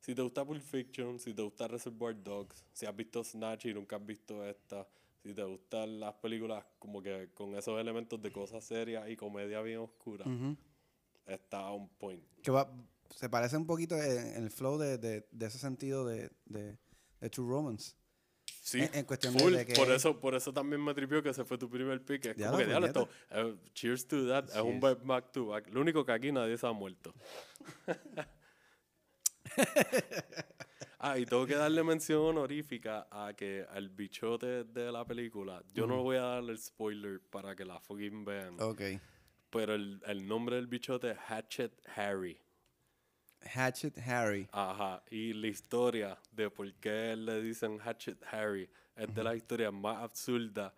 Si te gusta Pulp Fiction, si te gusta Reservoir Dogs, si has visto Snatch y nunca has visto esta, si te gustan las películas como que con esos elementos de cosas serias y comedia bien oscura, Ujú. está on point. Que va, se parece un poquito en el flow de, de, de ese sentido de, de, de True Romance. Sí, En- en cuestión full. de que por, es- eso, por eso también me tripió que ese fue tu primer pick. Es Ya como lo que, diablo, puñeta. esto, eh, cheers to that. Es un back to back. Lo único que aquí nadie se ha muerto. ah, y tengo que darle mención honorífica a que al bichote de la película, yo no voy a darle el spoiler para que la fucking vean, Ok. pero el, el nombre del bichote es Hatchet Harry. Hatchet Harry. Ajá, y la historia de por qué le dicen Hatchet Harry es de las historias más absurdas,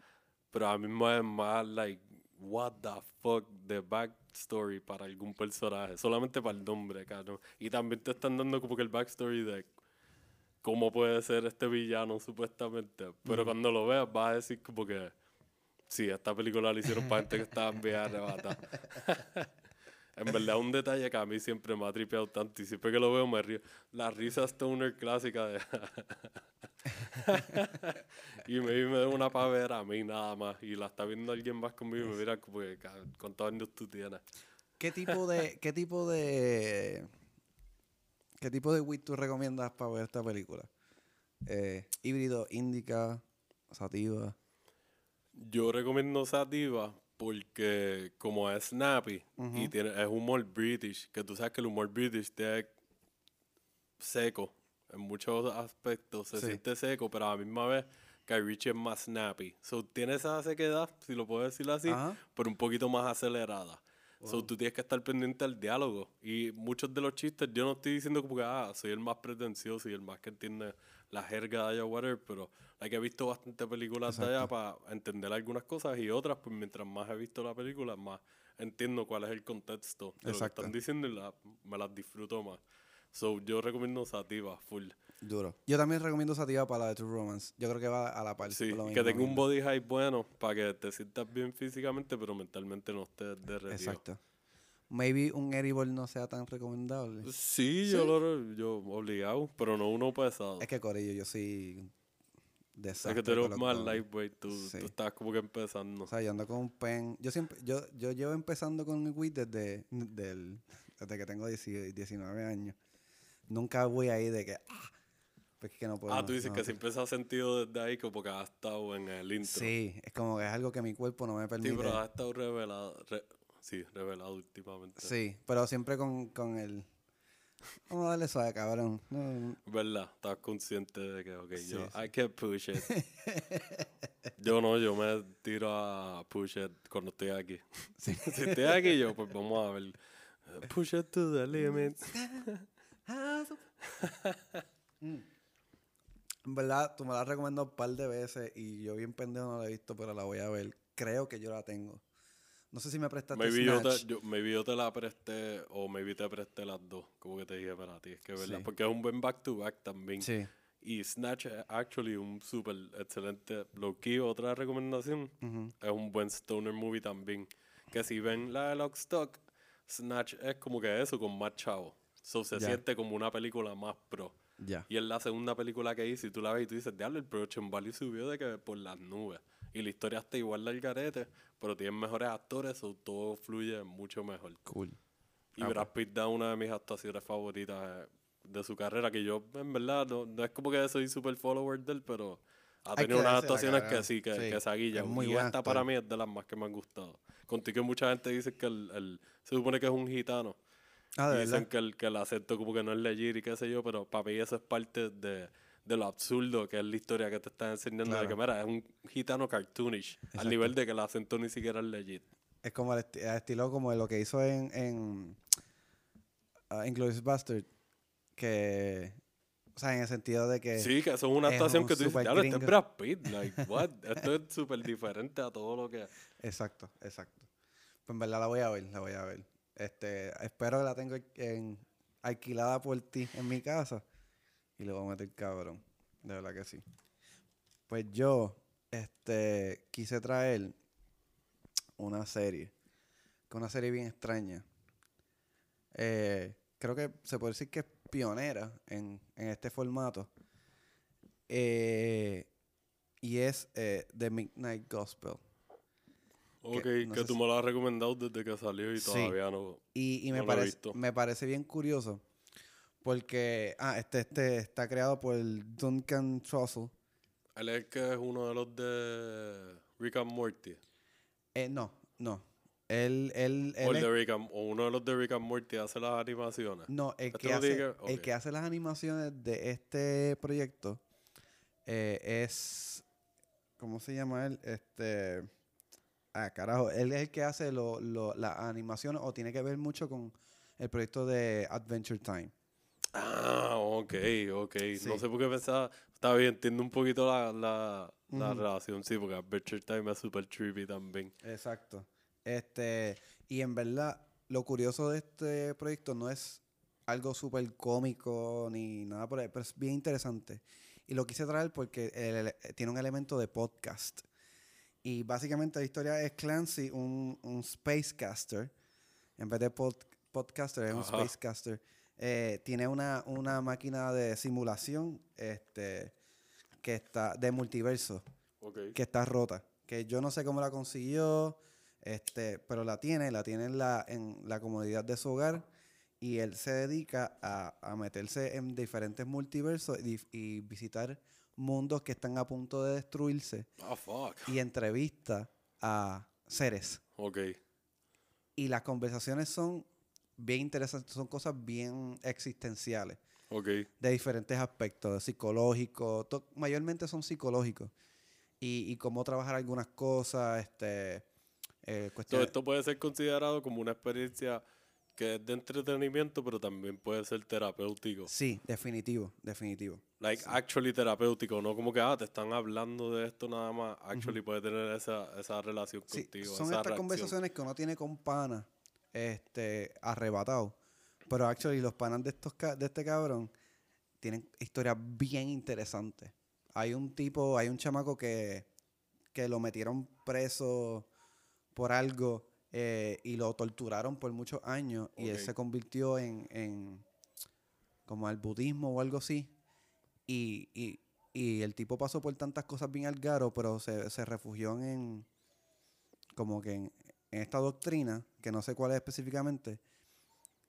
pero a mí me es más like, what the fuck, the backstory para algún personaje, solamente para el nombre, cabrón. Y también te están dando como que el backstory de cómo puede ser este villano, supuestamente. Pero cuando lo veas, vas a decir como que, sí, esta película la hicieron para gente que estaba en vía arrebata. En verdad, un detalle que a mí siempre me ha tripeado tanto y siempre que lo veo me río. La risa stoner clásica de... y me, me da una pavera a mí nada más. Y la está viendo alguien más conmigo y me mira como que, "Ca- ¿cuántos años tú tienes? ¿Qué tipo de, qué tipo de, qué tipo de weed tú recomiendas para ver esta película? Eh, híbrido, indica, sativa. Yo recomiendo Sativa porque como es snappy y tiene, es humor british, que tú sabes que el humor british es seco en muchos aspectos, se Sí. siente seco, pero a la misma vez Guy Ritchie es más snappy. So, tiene esa sequedad, si lo puedo decir así, Ajá. pero un poquito más acelerada. So, tú tienes que estar pendiente al diálogo. Y muchos de los chistes, yo no estoy diciendo como que, ah, soy el más pretencioso y el más que entiende la jerga de allá, whatever, pero hay que he visto bastante películas de allá para entender algunas cosas y otras, pues mientras más he visto la película, más entiendo cuál es el contexto de Exacto. lo que están diciendo y la- me las disfruto más. So, yo recomiendo Sativa, full. Duro. Yo también recomiendo sativa para la de True Romance. Yo creo que va a la par. Sí, lo que tenga un body hype bueno para que te sientas bien físicamente, pero mentalmente no estés derretido. Exacto. Maybe un edible no sea tan recomendable. Sí, yo lo yo obligado, pero no uno pesado. Es que Corillo, yo soy Es desastre que tú eres más lightweight, tú, Sí. tú estás como que empezando. O sea, yo ando con un pen. Yo siempre, yo, yo llevo empezando con el weed desde, del, desde que tengo 10 19 años. Nunca voy ahí de que. Ah, pues es que no puedo. ah, tú no- dices no- que siempre se ha sentido desde ahí como que has estado en el intro. Sí, es como que es algo que mi cuerpo no me Sí, permite. pero has estado revelado. re- sí, revelado últimamente. Sí, pero siempre con, con el. Vamos a darle suave, cabrón. No, no, ¿Verdad? Estás consciente de que, ok, yo, Sí, I push it. yo no, yo me tiro a push it cuando estoy aquí. si estoy aquí, yo, pues vamos a ver. Push it to the limit. En verdad, tú me la has recomendado un par de veces y yo bien pendejo no la he visto, pero la voy a ver. Creo que yo la tengo. No sé si me prestaste Maybe yo, te, Snatch. yo, maybe yo te la presté o maybe te presté las dos. Como que te dije para ti, es que verdad. Sí. Porque es un buen back to back también. Sí. Y Snatch es actually un súper excelente. Low key, otra recomendación. Es un buen stoner movie también. Que si ven la de Lockstock, Snatch es como que eso, con más chavo. So se siente como una película más pro. Ya. Y es la segunda película que hice y tú la ves y tú dices, diablo, el production value subió de que por las nubes. Y la historia está igual del garete, pero tienen mejores actores, so todo fluye mucho mejor. Cool. Y Ah, Brad Pitt da una de mis actuaciones favoritas eh, de su carrera, que yo, en verdad, no, no es como que soy super follower de él, pero ha tenido unas actuaciones que sí, que, Sí, que se aguillan. es muy y esta para mí es de las más que me han gustado. Contigo mucha gente dice que el, el- se supone que es un gitano. Ah, de y dicen que el, que el acento como que no es legit y qué sé yo, pero para mí eso es parte de, de lo absurdo que es la historia que te están enseñando. De Claro. que, mira, es un gitano cartoonish, al nivel de que el acento ni siquiera es legit. Es como el, esti- el estilo como de lo que hizo en, en ah, Inglourious Bastard. Que. O sea, en el sentido de que. Sí, que eso es una es actuación un que tú dices, diablo, este es gringo". Brad Pitt, like, what? Esto es súper diferente a todo lo que... Exacto, exacto. Pues en verdad la voy a ver, la voy a ver. Este, espero que la tenga en, alquilada por ti en mi casa. Y le voy a meter cabrón. De verdad que sí. Pues yo, este, quise traer una serie. Que una serie bien extraña. Eh, creo que se puede decir que es pionera en, en este formato. Eh, y es eh, The Midnight Gospel. Ok, que no que sé tú si- me lo has recomendado desde que salió y Sí. todavía no. Y, y me, No lo he parece, me parece bien curioso porque ah, este, este está creado por Duncan Trussell. Él es que es uno de los de Rick and Morty. Eh, no, no. Él, él, O, él el es- de Rick and- o uno de los de Rick and Morty hace las animaciones. no, el que, hace, el que hace las animaciones de este proyecto eh, es. ¿Cómo se llama él? Este. Ah, carajo. Él es el que hace lo, lo- las animaciones o tiene que ver mucho con el proyecto de Adventure Time. Ah, ok, ok. No Sí. sé por qué pensaba. Está bien, entiendo un poquito la, la, la relación, sí, porque Adventure Time es super trippy también. Exacto. Este, y en verdad, lo curioso de este proyecto no es algo súper cómico ni nada por ahí, pero es bien interesante. Y lo quise traer porque el- el- tiene un elemento de podcast. Y básicamente la historia es Clancy, un, un spacecaster, en vez de pod- podcaster, es un Ajá. spacecaster. Eh, tiene una, una máquina de simulación este, que está de multiverso que está rota. Que yo no sé cómo la consiguió, este, pero la tiene, la tiene en la, en la comodidad de su hogar. Y él se dedica a, a meterse en diferentes multiversos y, y visitar mundos que están a punto de destruirse. Ah, fuck. Y entrevista a seres. Ok. Y las conversaciones son bien interesantes, son cosas bien existenciales Ok. de diferentes aspectos, psicológicos, mayormente son psicológicos. Y, y cómo trabajar algunas cosas, este, eh, So, esto puede ser considerado como una experiencia que es de entretenimiento, pero también puede ser terapéutico. Sí, definitivo, definitivo. Like, actually terapéutico, no como que, ah, te están hablando de esto nada más. Actually puede tener esa, esa relación Sí, contigo, son esa estas reacción. conversaciones que uno tiene con panas, este, arrebatado. Pero actually los panas de estos de este cabrón tienen historias bien interesantes. Hay un tipo, hay un chamaco que, que lo metieron preso por algo eh, y lo torturaron por muchos años y él se convirtió en, en como al budismo o algo así. Y, y, y el tipo pasó por tantas cosas bien al garo, pero se, se refugió en como que en, en esta doctrina, que no sé cuál es específicamente.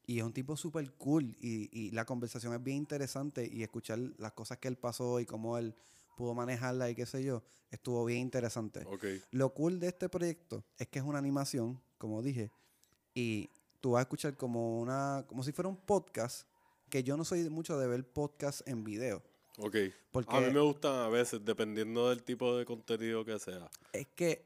Y es un tipo súper cool y, y la conversación es bien interesante y escuchar las cosas que él pasó y cómo él pudo manejarla y qué sé yo, estuvo bien interesante. Ok. Lo cool de este proyecto es que es una animación, como dije, y tú vas a escuchar como una, como si fuera un podcast, que yo no soy mucho de ver podcast en video. Ok. Porque A mí me gustan a veces, dependiendo del tipo de contenido que sea. es que,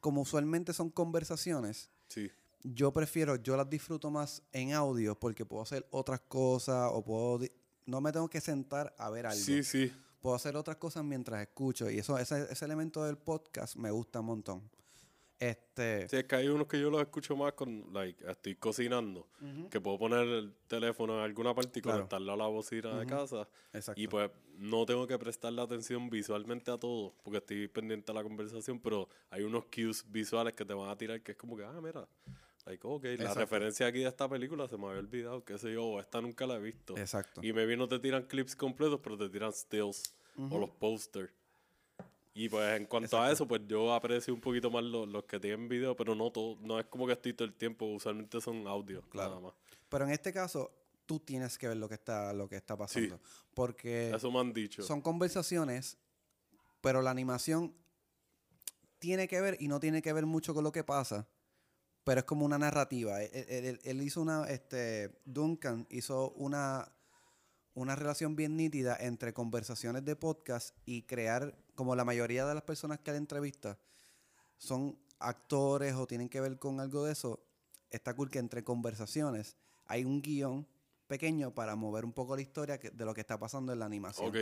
como usualmente son conversaciones, Sí. yo prefiero, yo las disfruto más en audio porque puedo hacer otras cosas o puedo, no me tengo que sentar a ver algo. Sí, sí. Puedo hacer otras cosas mientras escucho y eso, ese, ese elemento del podcast me gusta un montón. Este, Sí, es que hay unos que yo los escucho más con, like, estoy cocinando, que puedo poner el teléfono en alguna parte y Claro. conectarlo a la bocina de casa. exacto. Y pues no tengo que prestarle atención visualmente a todo, porque estoy pendiente a la conversación, pero hay unos cues visuales que te van a tirar que es como que, ah, mira, like, ok, la referencia aquí de esta película se me había olvidado, qué sé yo, esta nunca la he visto. Exacto. Y me no te tiran clips completos, pero te tiran stills o los posters. Y pues en cuanto a eso, pues yo aprecio un poquito más los, los que tienen video, pero no todo, no es como que estoy todo el tiempo, usualmente son audio, Claro. nada más. Pero en este caso, tú tienes que ver lo que está, lo que está pasando. Porque Eso me han dicho. son conversaciones, pero la animación tiene que ver y no tiene que ver mucho con lo que pasa. Pero es como una narrativa. Él, él- él- él hizo una, este, Duncan hizo una, una relación bien nítida entre conversaciones de podcast y crear, como la mayoría de las personas que él entrevista son actores o tienen que ver con algo de eso, está cool que entre conversaciones hay un guion pequeño para mover un poco la historia que- de lo que está pasando en la animación. Ok.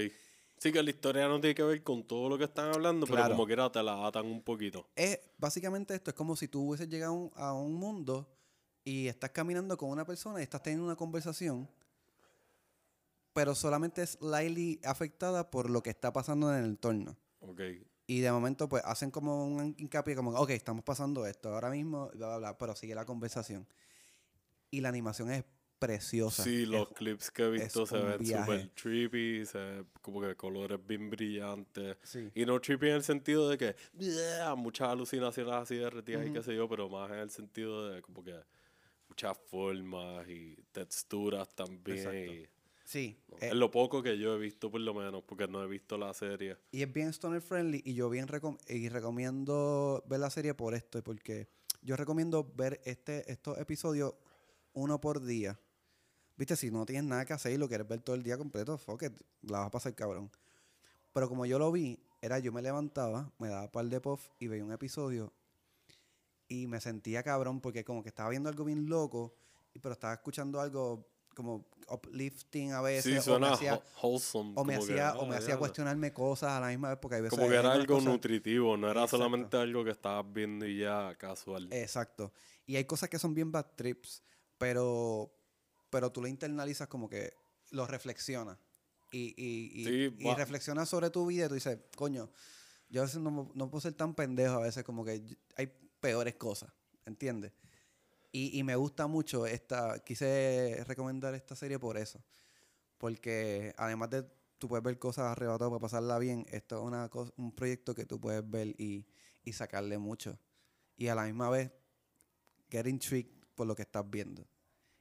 Sí que la historia no tiene que ver con todo lo que están hablando, pero como quiera te la atan un poquito. Es, básicamente esto es como si tú hubieses llegado a un, a un mundo y estás caminando con una persona y estás teniendo una conversación, pero solamente es slightly afectada por lo que está pasando en el entorno. Ok. Y de momento, pues, hacen como un hincapié, como, ok, estamos pasando esto ahora mismo, bla, bla, bla, pero sigue la conversación. Y la animación es preciosa. Sí, los Es- clips que he visto se ven súper trippy, se ve como que colores bien brillantes. Sí. Y no trippy en el sentido de que "Yeah", muchas alucinaciones así derretidas y qué sé yo, pero más en el sentido de como que muchas formas y texturas también. Exacto. Sí, no, eh, es lo poco que yo he visto por lo menos, porque no he visto la serie. y es bien stoner friendly y yo bien recom- y recomiendo ver la serie por esto, porque yo recomiendo ver este estos episodios uno por día. Viste, si no tienes nada que hacer y lo quieres ver todo el día completo, fuck it, la vas a pasar cabrón. Pero como yo lo vi, era yo me levantaba, me daba par de puff y veía un episodio y me sentía cabrón porque como que estaba viendo algo bien loco, y- pero estaba escuchando algo como uplifting a veces. Sí, o me suena hacía- wh- wholesome. o me como que, hacía, o me ah, hacía cuestionarme cosas a la misma vez porque hay veces Como que era algo cosas- nutritivo, no era Exacto. solamente algo que estabas viendo y ya casual. Exacto. Y hay cosas que son bien bad trips, pero, pero tú lo internalizas como que lo reflexionas. Y, y, y, Sí, y reflexionas sobre tu vida y tú dices, coño, yo a veces no, no puedo ser tan pendejo, a veces como que hay peores cosas, ¿entiendes? Y, me gusta mucho esta, quise recomendar esta serie por eso. Porque además de tú puedes ver cosas arrebatadas para pasarla bien, esto es una cosa, un proyecto que tú puedes ver y, y sacarle mucho. Y a la misma vez, get intrigued por lo que estás viendo.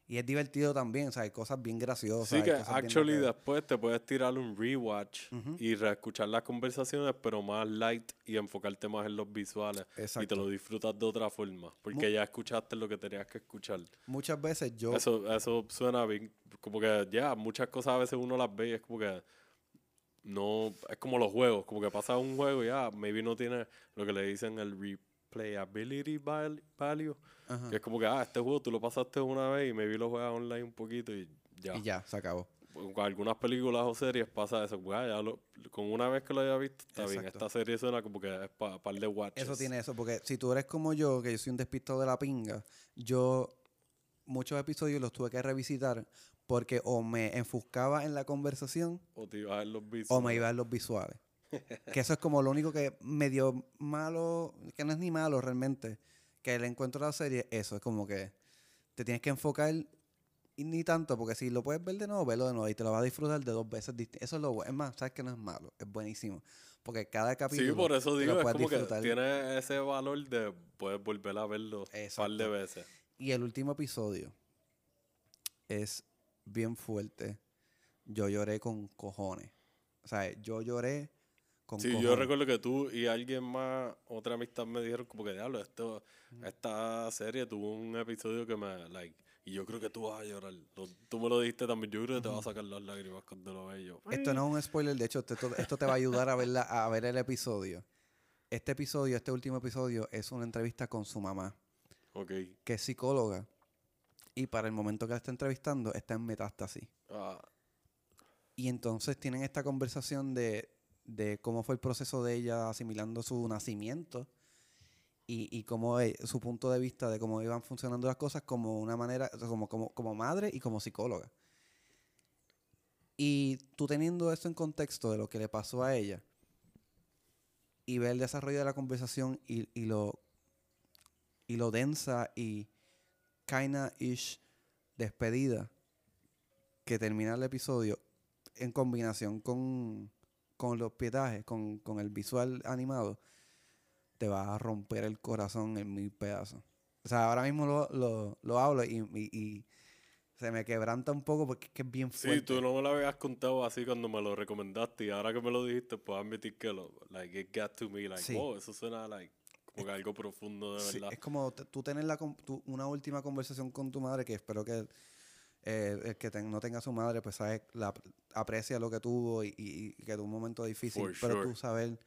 Y es divertido también, o sea, hay cosas bien graciosas. Sí, que actually después te puedes tirar un rewatch y reescuchar las conversaciones, pero más light y enfocarte más en los visuales. Y te Exacto. lo disfrutas de otra forma, porque ya escuchaste lo que tenías que escuchar. Muchas veces yo... Eso, eso suena bien, como que ya, muchas cosas a veces uno las ve y es como que no, es como los juegos, como que pasa un juego y ya, maybe no tiene lo que le dicen el replayability val- value, Ajá. que es como que, ah, este juego tú lo pasaste una vez y maybe lo juegas online un poquito y ya. Y ya, se acabó. Con algunas películas o series pasa eso, pues, ah, ya lo- con una vez que lo haya visto, está bien. Exacto. Esta serie suena como que es para par de watches. Eso tiene eso, porque si tú eres como yo, que yo soy un despistado de la pinga, yo muchos episodios los tuve que revisitar porque o me enfuscaba en la conversación O te ibas a ver los o me iba a ver los visuales. Que eso es como lo único que medio malo, que no es ni malo realmente, que le encuentro a la serie, eso es como que te tienes que enfocar y ni tanto, porque si lo puedes ver de nuevo, verlo de nuevo y te lo vas a disfrutar de dos veces distintas. Eso es lo bueno. Es más, sabes que no es malo, es buenísimo. Porque cada capítulo. Sí, por eso digo, es puedes como que tiene ese valor de poder volver a verlo un par de veces. Y el último episodio es bien fuerte. Yo lloré con cojones. O sea, yo lloré con Sí, cojones. yo recuerdo que tú y alguien más, otra amistad me dijeron como que, diablo, esto, esta serie tuvo un episodio que me, like, y yo creo que tú vas a llorar. Lo- tú me lo dijiste también, yo creo que te vas a sacar las lágrimas cuando lo veas yo. Esto no es un spoiler, de hecho, esto, esto te va a ayudar a, verla, a ver el episodio. Este episodio, este último episodio, es una entrevista con su mamá, Ok. que es psicóloga. Y para el momento que la está entrevistando, está en metástasis. Ah, Y entonces tienen esta conversación de, de cómo fue el proceso de ella asimilando su nacimiento y, y cómo e- su punto de vista de cómo iban funcionando las cosas como una manera, como, como, como madre y como psicóloga. Y tú teniendo eso en contexto de lo que le pasó a ella y ver el desarrollo de la conversación y, y lo y lo densa y kinda ish despedida que termina el episodio en combinación con, con los pietajes, con, con el visual animado, te va a romper el corazón en mil pedazos. O sea, ahora mismo lo, lo, lo hablo y, y- y se me quebranta un poco porque es que es bien fuerte. sí, tú no me lo habías contado así cuando me lo recomendaste y ahora que me lo dijiste, puedo admitir que lo, like, it got to me, like, Sí. wow, eso suena, like, como que algo profundo de Sí, verdad. es como tú tener la, tu- una última conversación con tu madre, que espero que eh, el que ten- no tenga su madre, pues sabes, la, aprecia lo que tuvo y, y- y que tuvo un momento difícil, For pero sure. tú saber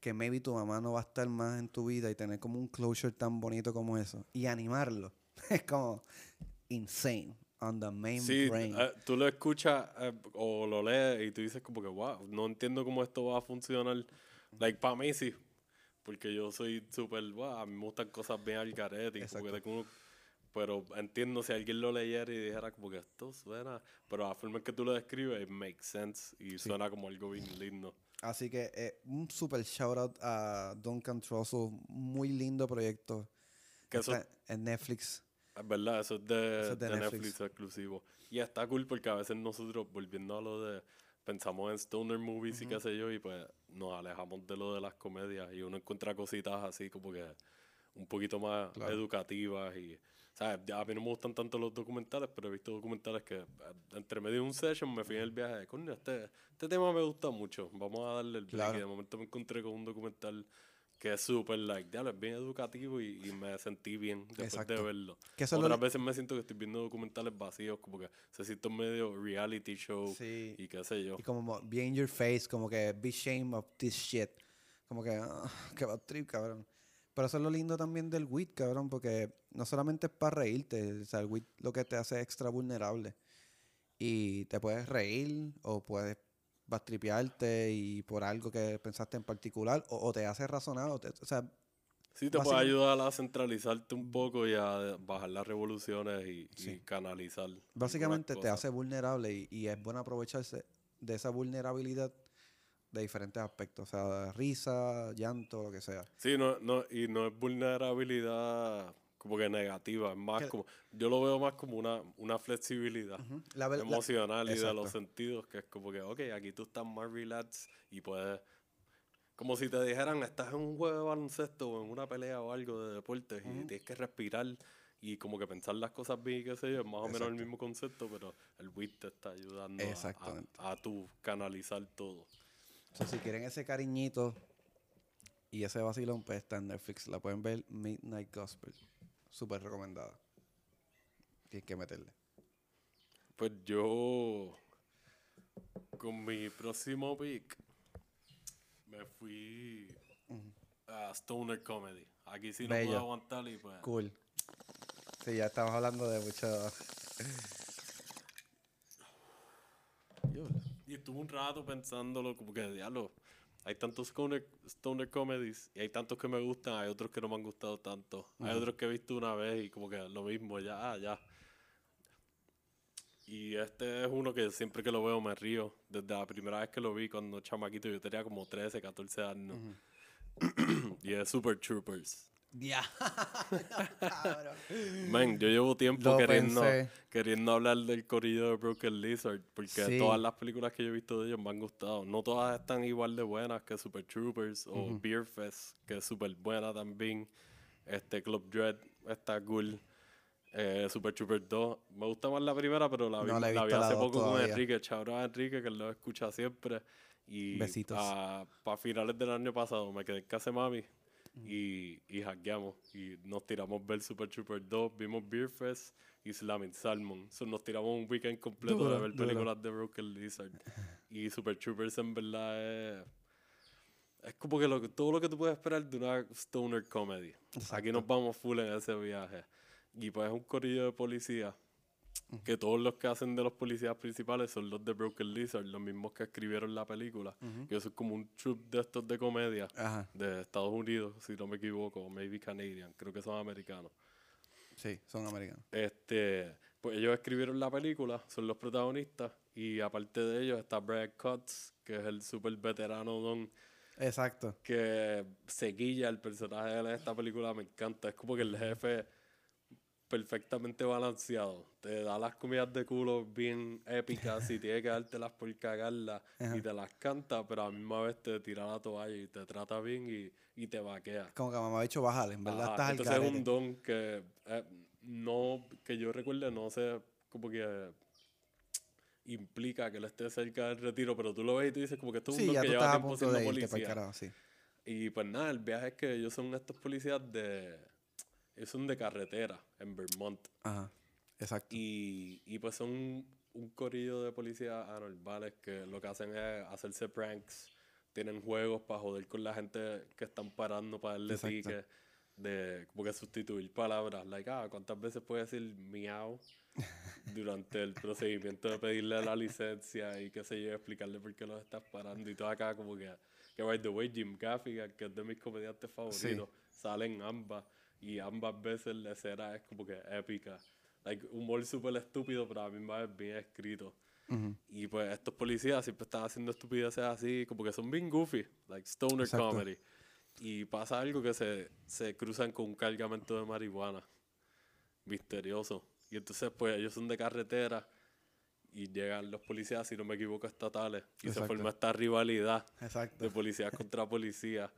que maybe tu mamá no va a estar más en tu vida y tener como un closure tan bonito como eso y animarlo, es como insane on the main Sí, brain. eh, tú lo escuchas eh, o lo lees y tú dices como que, wow, no entiendo cómo esto va a funcionar. Like, para mí sí, porque yo soy súper, wow, a mí me gustan cosas bien al garete y como que tengo- pero entiendo si alguien lo leyera y dijera como que esto suena, pero la forma en que tú lo describes, it makes sense y suena como algo bien lindo. Así que eh, un super shout out a Duncan Trussell, muy lindo proyecto. Que eso- en Netflix. Es verdad, eso es de, Eso es de de Netflix. Netflix. exclusivo. Y está cool porque a veces nosotros, volviendo a lo de. Pensamos en stoner movies y qué sé yo, y pues nos alejamos de lo de las comedias. Y uno encuentra cositas así como que un poquito más Claro. educativas. y ¿sabes? Ya A mí no me gustan tanto los documentales, pero he visto documentales que entre medio de un session me fui en el viaje de, coño, este, este tema me gusta mucho, vamos a darle el break. Claro. Y de momento me encontré con un documental que es súper like, diablo, es bien educativo y, y me sentí bien después de Exacto. verlo. Que eso es lo Otras li- veces me siento que estoy viendo documentales vacíos, como que se siente medio reality show Sí. y qué sé yo. Y como mo- bien in your face, como que be shame of this shit. Como que, ah, qué bad trip, cabrón. Pero eso es lo lindo también del weed, cabrón, porque no solamente es para reírte, o sea, el weed lo que te hace es extra vulnerable. Y te puedes reír o puedes bastripearte y por algo que pensaste en particular o, o te hace razonar, o, te- o sea, Sí, te puede ayudar a centralizarte un poco y a bajar las revoluciones y, canalizar. básicamente te hace vulnerable y, y es bueno aprovecharse de esa vulnerabilidad de diferentes aspectos, o sea, risa, llanto, lo que sea. Sí, no, no, y no es vulnerabilidad como que negativa, es más Que- como, yo lo veo más como una, una flexibilidad la- emocional y de los sentidos, que es como que, ok, aquí tú estás más relax y puedes, como si te dijeran, estás en un juego de baloncesto o en una pelea o algo de deportes y tienes que respirar y como que pensar las cosas bien y qué sé yo, es más o menos el mismo concepto, pero el WIT te está ayudando a- a, Exactamente. a, tu canalizar todo. So, si quieren ese cariñito y ese vacilón, pues está en Netflix. La pueden ver Midnight Gospel. Súper recomendada. Tienes que meterle. Pues yo, con mi próximo pick, me fui a Stoner Comedy. Aquí sí no Bello. puedo aguantar y pues... Cool. Sí, ya estamos hablando de mucho. Estuve un rato pensándolo, como que, diablo, hay tantos stoner, stoner comedies y hay tantos que me gustan, hay otros que no me han gustado tanto. Hay otros que he visto una vez y como que lo mismo, ya, ah, ya. Y este es uno que siempre que lo veo me río. Desde la primera vez que lo vi cuando chamaquito, yo tenía como 13, 14 años. y es Super Troopers. Ya. Man, yo llevo tiempo Lo queriendo, pensé. queriendo hablar del corillo de Broken Lizard, porque Sí. todas las películas que yo he visto de ellos me han gustado. No todas están igual de buenas que Super Troopers o Beer Fest, que es súper buena también. Este Club Dread está cool. Eh, Super Troopers 2. Me gusta más la primera, pero la vi, No la vi hace poco con. Enrique. Chabro a Enrique, que lo escucha siempre. Y Besitos. para finales del año pasado me quedé en casa de mami y, y hackeamos. Y nos tiramos ver Super Trooper 2, vimos Beer Fest y Slamming Salmon. So, nos tiramos un weekend completo Duro, de ver duro. películas de Broken Lizard. y Super Troopers en verdad es... Es como que lo, que- todo lo que tú puedes esperar de una stoner comedy. Aquí nos vamos full en ese viaje. Y pues es un corillo de policía. Que todos los que hacen de los policías principales son los de Broken Lizard, los mismos que escribieron la película. Que eso es como un troupe de estos de comedia Ajá. de Estados Unidos, si no me equivoco, maybe Canadian, creo que son americanos. Sí, son americanos. Este, pues ellos escribieron la película, son los protagonistas, y aparte de ellos está Brad Cutts, que es el super veterano don Exacto. que seguilla el personaje de esta película, me encanta. Es como que el jefe perfectamente balanceado. Te da las comidas de culo bien épicas y tiene que dártelas por cagarlas y te las canta, pero a la misma vez te tira la toalla y te trata bien y, y te vaquea. Como que mamá ha dicho bájale, en verdad Ajá, estás al Entonces es un don que eh, no, que yo recuerde, no sé, como que implica que él esté cerca del retiro, pero tú lo ves y tú dices como que esto es un Sí, don que lleva tiempo siendo policía. sí. Y pues nada, el viaje es que ellos son estos policías de. Son de carretera en Vermont. Ajá. Exacto. Y, y pues son un corillo de policías anormales que lo que hacen es hacerse pranks. Tienen juegos para joder con la gente que están parando para darle Exacto. tickets. De como que sustituir palabras. Like, ah, ¿cuántas veces puede decir miau? durante el procedimiento de pedirle la licencia y qué sé yo, explicarle por qué los estás parando y todo acá como que, que by the way, Jim Gaffigan, que es de mis comediantes favoritos, salen ambas y ambas veces la escena es como que épica. Like, humor súper estúpido, pero a mí me es bien escrito. Y pues estos policías siempre están haciendo estupideces así, como que son bien goofy, like stoner Exacto. comedy. Y pasa algo que se, se cruzan con un cargamento de marihuana. misterioso. Y entonces, pues, ellos son de carretera y llegan los policías, si no me equivoco, estatales. Y Exacto. se forma esta rivalidad Exacto. de policías contra policías.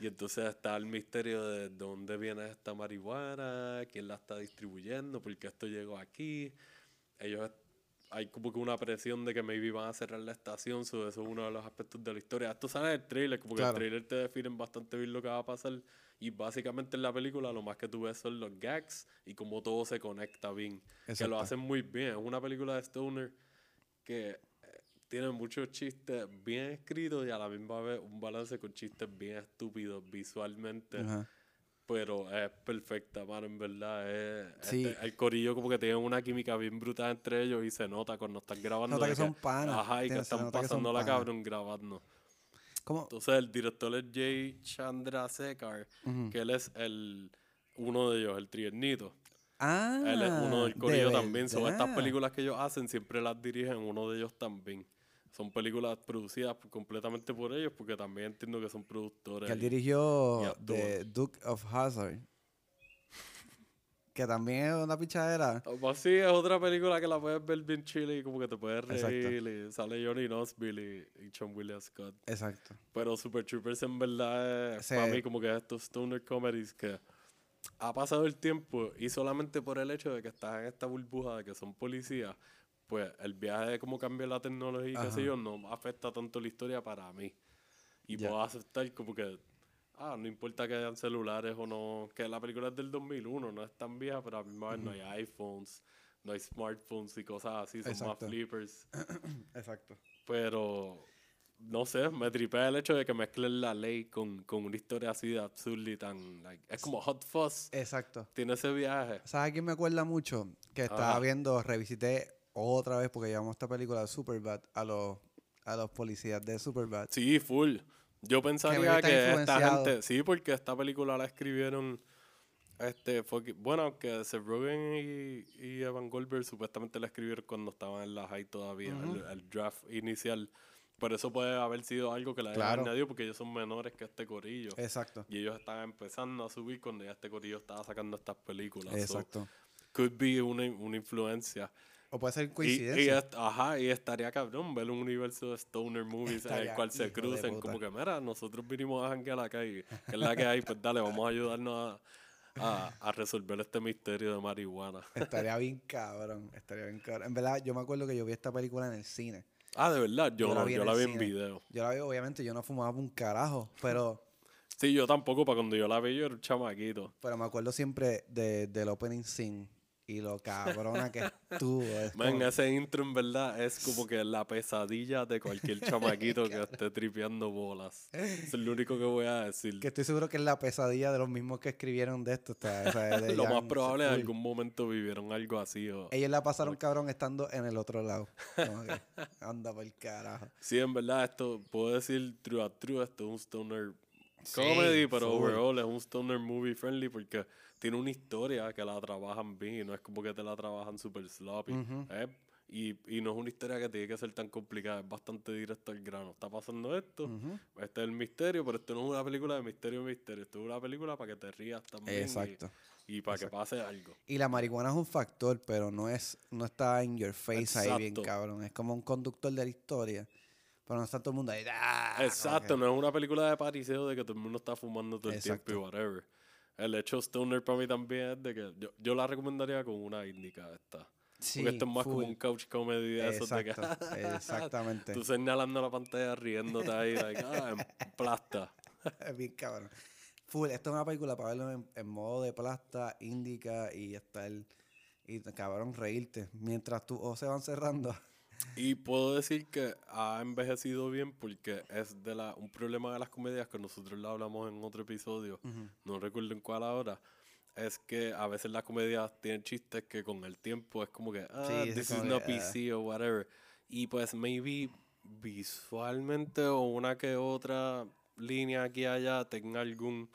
Y entonces está el misterio de dónde viene esta marihuana, quién la está distribuyendo, por qué esto llegó aquí. Ellos hay como que una presión de que maybe van a cerrar la estación, so eso es uno de los aspectos de la historia. Esto sale del trailer, como que el trailer te define bastante bien lo que va a pasar. Y básicamente en la película lo más que tú ves son los gags y cómo todo se conecta bien. Que lo hacen muy bien. Es una película de Stoner que tiene muchos chistes bien escritos y a la misma vez un balance con chistes bien estúpidos visualmente. Pero es perfecta, mano, en verdad. Es, Sí. este, el corillo como que tiene una química bien brutal entre ellos y se nota cuando están grabando. Nota que son panas, Ajá, y que están pasando la cabrón grabando. ¿Cómo? Entonces el director es Jay Chandra Sekar, que él es el uno de ellos, el triernito. Ah, Él es uno del de corillo también. Son estas películas que ellos hacen, siempre las dirigen uno de ellos también. Son películas producidas completamente por ellos, porque también entiendo que son productores. Que él dirigió. The Duke of Hazard. Que también es una pichadera. Pues sí, es otra película que la puedes ver bien chile y como que te puedes reír. Y sale Johnny Knoxville y, y John William Scott. Exacto. Pero Super Troopers en verdad es para mí como que estos stoner comedies que ha pasado el tiempo y solamente por el hecho de que estás en esta burbuja de que son policías, pues el viaje de cómo cambia la tecnología y qué sé yo no afecta tanto la historia para mí. Y Ya. puedo aceptar como que, ah, no importa que hayan celulares o no, que la película es del 2001, no es tan vieja, pero a mí no hay iPhones, no hay smartphones y cosas así, son Exacto. más flippers. Exacto. Pero no sé, me tripea el hecho de que mezclen la ley con, con una historia así de absurda y tan. like, es como Hot Fuzz. Exacto. Tiene ese viaje. ¿Sabes a quién me acuerda mucho? Que estaba Ajá. viendo, revisité otra vez porque llevamos esta película de Superbad a los, a los policías de Superbad. Sí, full. Yo pensaría que, esta gente. Sí, porque esta película la escribieron. Este, fue que- bueno, aunque Seth Rogen y, y Evan Goldberg supuestamente la escribieron cuando estaban en la high todavía, el, el draft inicial. Por eso puede haber sido algo que la Claro. añadido, porque ellos son menores que este corillo. Exacto. Y ellos estaban empezando a subir cuando ya este corillo estaba sacando estas películas. So, Exacto. could be una, una influencia. O puede ser Y, y coincidencia. est- ajá, y estaría cabrón ver un universo de stoner movies en el cual se crucen. Como que, mira, nosotros vinimos a janguear acá y que es la que hay, pues dale, vamos a ayudarnos a, a, a resolver este misterio de marihuana. Estaría bien cabrón. Estaría bien cabrón. En verdad, yo me acuerdo que yo vi esta película en el cine. Ah, de verdad, yo, no, vi yo en la vi en video. Yo la vi, obviamente, yo no fumaba un carajo, pero, Sí, yo tampoco, para cuando yo la vi, yo era un chamaquito. pero me acuerdo siempre de, del opening scene y lo cabrona que estuvo. es Man, como- ese intro en verdad es como que la pesadilla de cualquier chamaquito que esté tripeando bolas. Es lo único que voy a decir. que estoy seguro que es la pesadilla de los mismos que escribieron de esto. o sea, de Lo más Jan probable en Full. algún momento vivieron algo así. O... Ellos la pasaron cabrón estando en el otro lado. Como que, anda por el carajo. Sí, en verdad, esto puedo decir true a true, esto es un stoner Sí, comedy, pero full. overall es un stoner movie friendly porque tiene una historia que la trabajan bien y no es como que te la trabajan super sloppy. ¿eh? Y, y no es una historia que tiene que ser tan complicada, es bastante directo al grano. Está pasando esto, este es el misterio, pero esto no es una película de misterio misterio, esto es una película para que te rías también. y- Exacto. Y, para que pase algo. Y la marihuana es un factor, pero no es no está en your face ahí bien cabrón. Es como un conductor de la historia. Pero no está todo el mundo ahí. ¡ah! Exacto, no es una película de pariseo de que todo el mundo está fumando todo el Exacto. tiempo y whatever. El hecho Stoner para mí también es de que yo, yo la recomendaría con una índica esta. Sí, Porque esto es más como full. un couch comedy de esos de que exactamente. tú señalando la pantalla riéndote ahí, like, ah, en plasta. Es bien cabrón. Full, esto es una película para verlo en, en modo de plasta, índica y estar. Y cabrón, reírte. Mientras tus ojos se van cerrando. Y puedo decir que ha envejecido bien porque es de la un problema de las comedias que nosotros la hablamos en otro episodio, no recuerdo en cuál ahora, es que a veces las comedias tienen chistes que con el tiempo es como que, ah, Sí, this is not ah. PC o whatever. Y pues maybe visualmente o una que otra línea aquí y allá tenga algún...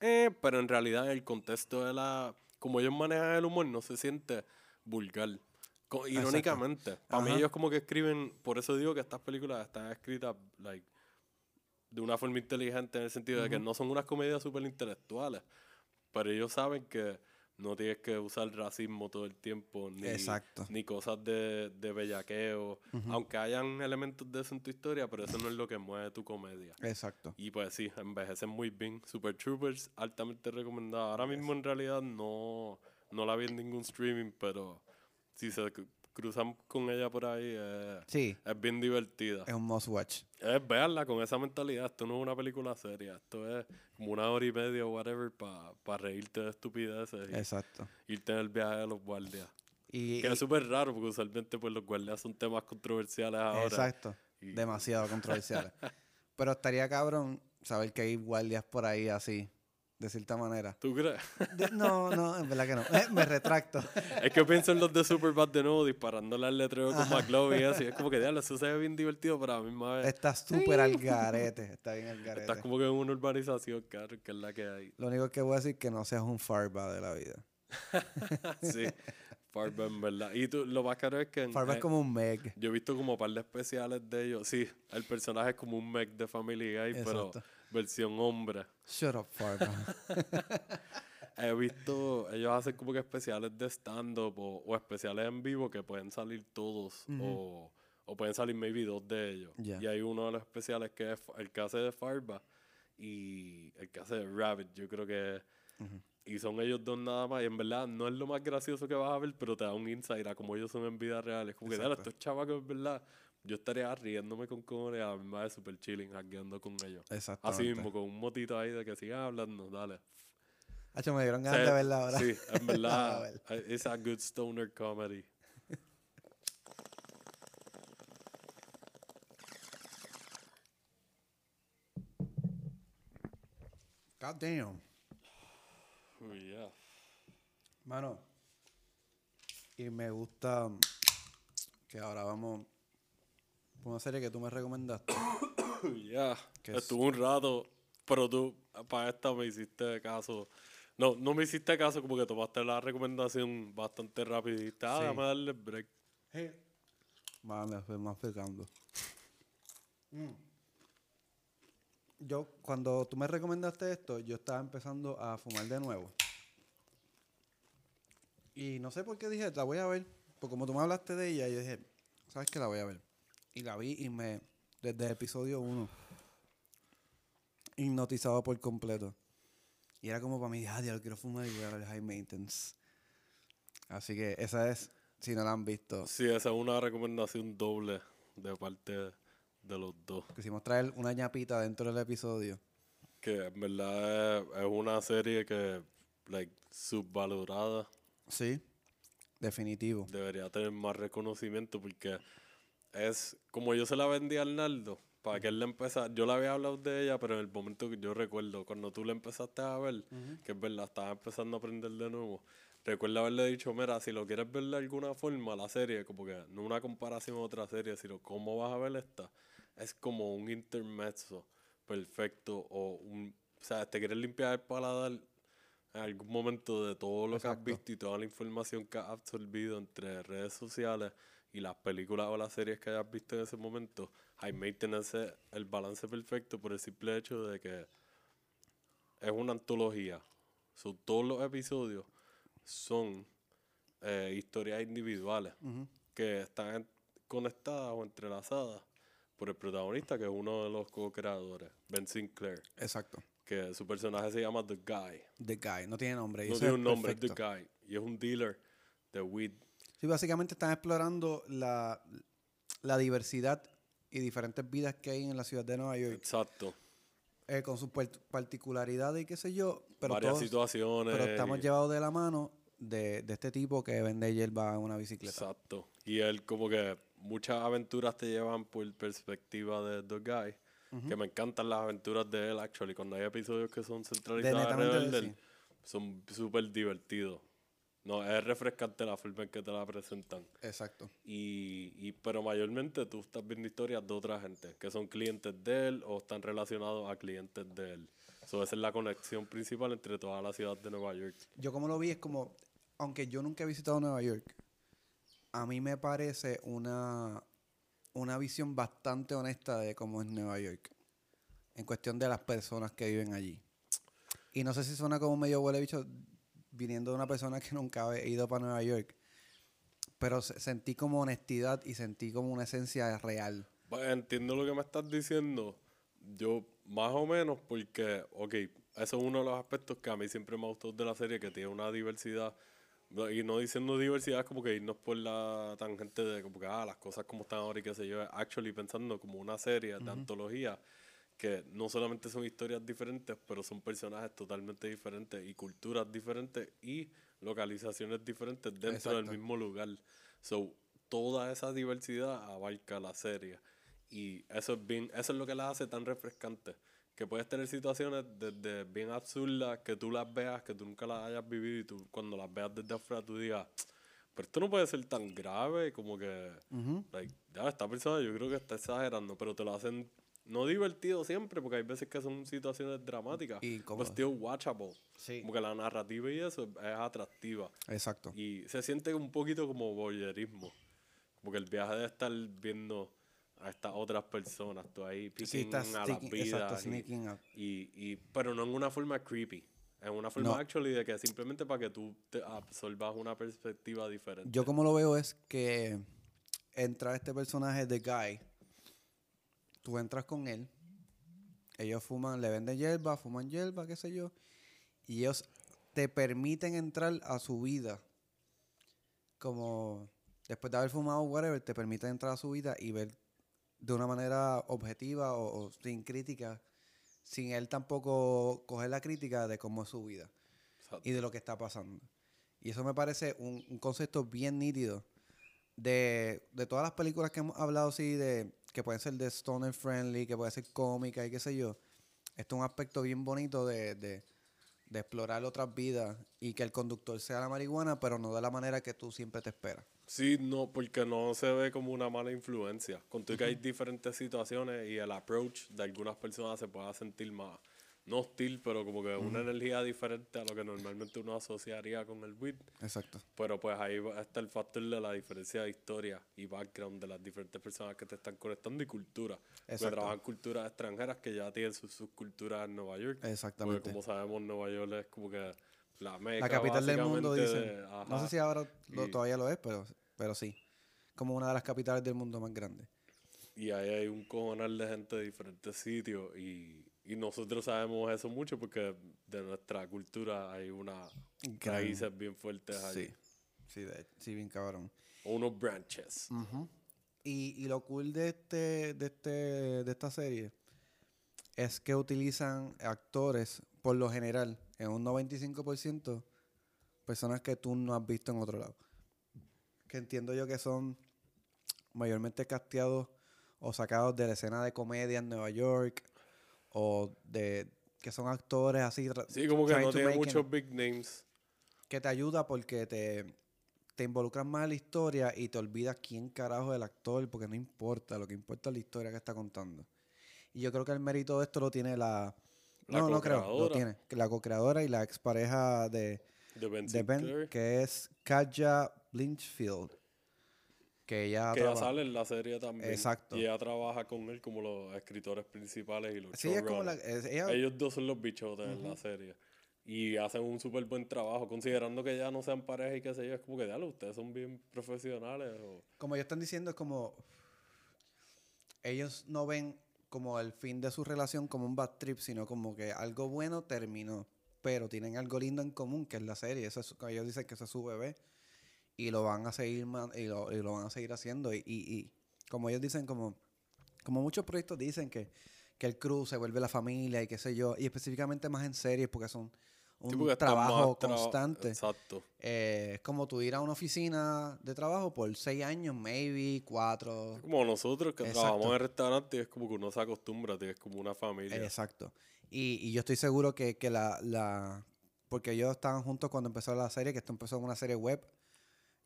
Eh, pero en realidad en el contexto de la... Como ellos manejan el humor no se siente vulgar. Co- irónicamente. Para mí Ajá. ellos como que escriben... Por eso digo que estas películas están escritas like, de una forma inteligente en el sentido de que no son unas comedias súper intelectuales. Pero ellos saben que no tienes que usar racismo todo el tiempo, ni, Exacto. ni cosas de, de bellaqueo, aunque hayan elementos de eso en tu historia, pero eso no es lo que mueve tu comedia. Exacto. Y pues sí, envejecen muy bien. Super Troopers, altamente recomendada. Ahora mismo en realidad no, no la vi en ningún streaming, pero si se cru- cruzan con ella por ahí, eh, Sí, es bien divertida. es un must watch. Es verla con esa mentalidad. Esto no es una película seria. Esto es como una hora y media o whatever para reírte de estupideces y Exacto. irte en el viaje de los guardias. Y, Que y- es súper raro porque usualmente pues, los guardias son temas controversiales ahora. exacto. Y- Demasiado controversiales. Pero estaría cabrón saber que hay guardias por ahí así, de cierta manera. ¿Tú crees? De- no, no, en verdad que no. Eh, me retracto. es que pienso en los de Superbad de nuevo disparándole al letrero con McLovin y así. Es como que, diablo, eso se ve bien divertido, pero a la misma vez Está súper al garete. Está bien al garete. estás como que en una urbanización, claro, que es la que hay. Lo único que voy a decir es que no seas un farba de la vida. sí, Farba en verdad. Y tú, lo más caro es que... en- Farba es como un Meg. Yo he visto como un par de especiales de ellos. Sí, el personaje es como un mech de Family Guy, pero. Versión hombre. Shut up, Farba. He visto, ellos hacen como que especiales de stand-up o, o especiales en vivo que pueden salir todos o, o pueden salir maybe dos de ellos. Ya. Y hay uno de los especiales que es el que hace de Farba y el que hace de Rabbit, yo creo que... Y son ellos dos nada más. Y en verdad no es lo más gracioso que vas a ver, pero te da un insight a cómo ellos son en vida real. Es como que, "Dale, Exacto. estos chavacos, en verdad, yo estaría riéndome con cojones a madre super chilling, hackeando con ellos. Exactamente. Así mismo, con un motito ahí de que sigan hablando, dale. Hacho, me dieron O sea, ganas de verla ahora. Sí, en A verdad, ver. eh, es a good stoner comedy. God damn. Uy, yeah. Mano. Y me gusta que ahora vamos por una serie que tú me recomendaste. Uy, yeah. Que es- Estuvo un rato, pero tú para esta me hiciste caso. No, no me hiciste caso, como que tomaste la recomendación bastante dijiste, ah, Sí. déjame darle break. Vale, estoy más picando. Mm. Yo, cuando tú me recomendaste esto, yo estaba empezando a fumar de nuevo. Y no sé por qué dije, la voy a ver. Porque como tú me hablaste de ella, yo dije, ¿sabes qué? La voy a ver. Y la vi y me, desde el episodio 1, hipnotizado por completo. Y era como para mí, ah, diablo, quiero fumar y voy a ver High Maintenance. Así que esa es, si no la han visto, Sí, esa es una recomendación doble de parte de los dos. quisimos traer una ñapita dentro del episodio. Que en verdad es, es una serie que, like, subvalorada. Sí, definitivo. Debería tener más reconocimiento porque es como yo se la vendí a Arnaldo. Para que él le empezara, yo le había hablado de ella, pero en el momento que yo recuerdo, cuando tú le empezaste a ver, que es verdad, estaba empezando a aprender de nuevo, recuerdo haberle dicho, mira, si lo quieres ver de alguna forma, la serie, como que no una comparación a otra serie, sino cómo vas a ver esta, es como un intermezzo perfecto o un, o sea, te quieres limpiar el paladar en algún momento de todo lo que has visto y toda la información que has absorbido entre redes sociales y las películas o las series que hayas visto en ese momento, High Maintenance es el balance perfecto por el simple hecho de que es una antología. So, todos los episodios son eh, historias individuales que están conectadas o entrelazadas por el protagonista, que es uno de los co-creadores, Ben Sinclair, Exacto. que su personaje se llama The Guy. The Guy. No tiene nombre. No tiene un nombre, The. Guy. Y es un dealer de weed. Sí, básicamente están explorando la, la diversidad y diferentes vidas que hay en la ciudad de Nueva York. Exacto. eh, con sus par- particularidades y qué sé yo. Pero, Varias todos- situaciones. pero estamos y- llevados de la mano de, de este tipo que vende hierba en una bicicleta. Exacto. Y él como que muchas aventuras te llevan por perspectiva de The Guy. Que me encantan las aventuras de él, actually. Cuando hay episodios que son centralizados de de él, son súper divertidos. No, es refrescante la forma en que te la presentan. Exacto. Y, y, pero mayormente tú estás viendo historias de otra gente, que son clientes de él o están relacionados a clientes de él. So, esa es la conexión principal entre toda la ciudad de Nueva York. Yo como lo vi es como, aunque yo nunca he visitado Nueva York, a mí me parece una, una visión bastante honesta de cómo es Nueva York. En cuestión de las personas que viven allí. Y no sé si suena como medio huele bicho viniendo de una persona que nunca había ido para Nueva York. Pero se- sentí como honestidad y sentí como una esencia real. Pues entiendo lo que me estás diciendo. Yo, más o menos, porque, ok, eso es uno de los aspectos que a mí siempre me ha gustado de la serie, que tiene una diversidad. Y no diciendo diversidad, como que irnos por la tangente de como que, ah, las cosas como están ahora y qué sé yo. Actually, pensando como una serie de antología, que no solamente son historias diferentes, pero son personajes totalmente diferentes y culturas diferentes y localizaciones diferentes dentro del Exacto. mismo lugar. So, toda esa diversidad abarca la serie. Y eso es bien, eso es lo que la hace tan refrescante. Que puedes tener situaciones desde bien absurdas, que tú las veas, que tú nunca las hayas vivido y tú cuando las veas desde afuera tú digas, pero esto no puede ser tan grave como que, like, ya, esta persona yo creo que está exagerando, pero te lo hacen no divertido siempre, porque hay veces que son situaciones dramáticas, Y cómodas. still watchable. Sí. Como que la narrativa y eso es atractiva. Exacto. Y se siente un poquito como voyeurismo. Como que el viaje de estar viendo a estas otras personas, tú ahí Sí, picking está a las vidas. exacto, y- y, y, pero no en una forma creepy. En una forma No. actually de que simplemente para que tú te absorbas una perspectiva diferente. Yo como lo veo es que entra este personaje de Guy, tú entras con él, ellos fuman, le venden hierba, fuman hierba, qué sé yo, y ellos te permiten entrar a su vida. Como después de haber fumado whatever, te permiten entrar a su vida y ver de una manera objetiva o, o sin crítica, sin él tampoco coger la crítica de cómo es su vida Exacto. y de lo que está pasando. Y eso me parece un, un concepto bien nítido de, de todas las películas que hemos hablado, así, de que pueden ser de stoner friendly, que puede ser cómica y qué sé yo. Esto es un aspecto bien bonito de, de, de explorar otras vidas y que el conductor sea la marihuana, pero no de la manera que tú siempre te esperas. Sí, no, porque no se ve como una mala influencia. Con todo y que hay diferentes situaciones y el approach de algunas personas se pueda sentir más, no hostil, pero como que una energía diferente a lo que normalmente uno asociaría con el weed. Exacto. Pero pues ahí está el factor de la diferencia de historia y background de las diferentes personas que te están conectando y cultura. Exacto. trabajan culturas extranjeras que ya tienen sus subculturas en Nueva York. Exactamente. Porque como sabemos, Nueva York es como que la meca La capital del mundo, dicen. de- No sé si ahora lo- Y- todavía lo es, pero, pero sí. Como una de las capitales del mundo más grandes. Y ahí hay un cojonal de gente de diferentes sitios y, y nosotros sabemos eso mucho porque de nuestra cultura hay unas raíces bien fuertes allí. Sí. Sí, de- sí, bien cabrón. O unos branches. Y, y lo cool de este, de este, de esta serie es que utilizan actores, por lo general, en un 95%, personas que tú no has visto en otro lado. Que entiendo yo que son mayormente casteados o sacados de la escena de comedia en Nueva York, o de que son actores así. Sí, como que no to tiene make muchos it- big names. que te ayuda porque te, te involucras más en la historia y te olvidas quién carajo es el actor, porque no importa, lo que importa es la historia que está contando. Y yo creo que el mérito de esto lo tiene la... La no, no creo, lo tiene. La co-creadora y la expareja de, De Ben de Ben, Sinclair. que es Katja Blinchfield. Que ella Que traba- sale en la serie también. Exacto. Y ella trabaja con él como los escritores principales y los Sí, es como la... es- ella- Ellos dos son los bichotes en la serie. Y hacen un súper buen trabajo, considerando que ya no sean pareja y qué sé yo. Es como que, diablo, ustedes son bien profesionales. O... como ellos están diciendo, es como. Ellos no ven como el fin de su relación como un bad trip, sino como que algo bueno terminó. Pero tienen algo lindo en común, que es la serie. Eso es, ellos dicen que ese es su bebé. Y lo van a seguir man- y lo, y lo van a seguir haciendo. Y, y- y como ellos dicen, como, como muchos proyectos dicen que, que el crew se vuelve la familia y qué sé yo. Y específicamente más en series porque son un Sí, porque trabajo traba- constante. Exacto. Eh, es como tú ir a una oficina de trabajo por seis años, maybe, cuatro. Como nosotros que Exacto. trabajamos en restaurantes, es como que uno se acostumbra, es como una familia. Exacto. Y, y yo estoy seguro que, que la, la... Porque ellos estaban juntos cuando empezó la serie, que esto empezó en una serie web.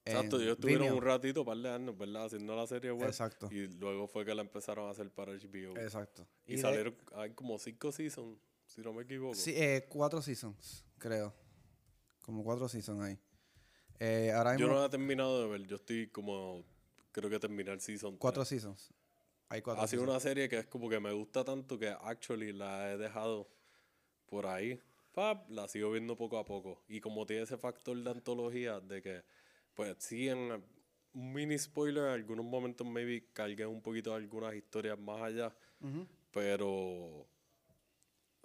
Exacto, ellos estuvieron Vimeo. un ratito, par de años, ¿verdad? Haciendo la serie web. Exacto. Y luego fue que la empezaron a hacer para HBO. Exacto. Y, de- salieron, hay como cinco seasons, si no me equivoco. Sí, eh, cuatro seasons, creo. Como cuatro seasons ahí. Eh, ahora Yo mismo, no la he terminado de ver, yo estoy como, creo que terminé el season. cuatro tres. seasons. Hay cuatro Ha sido seasons. una serie que es como que me gusta tanto que actually la he dejado por ahí. pap, la sigo viendo poco a poco. Y como tiene ese factor de antología, de que, pues sí, en un mini spoiler, en algunos momentos maybe cargué un poquito de algunas historias más allá, pero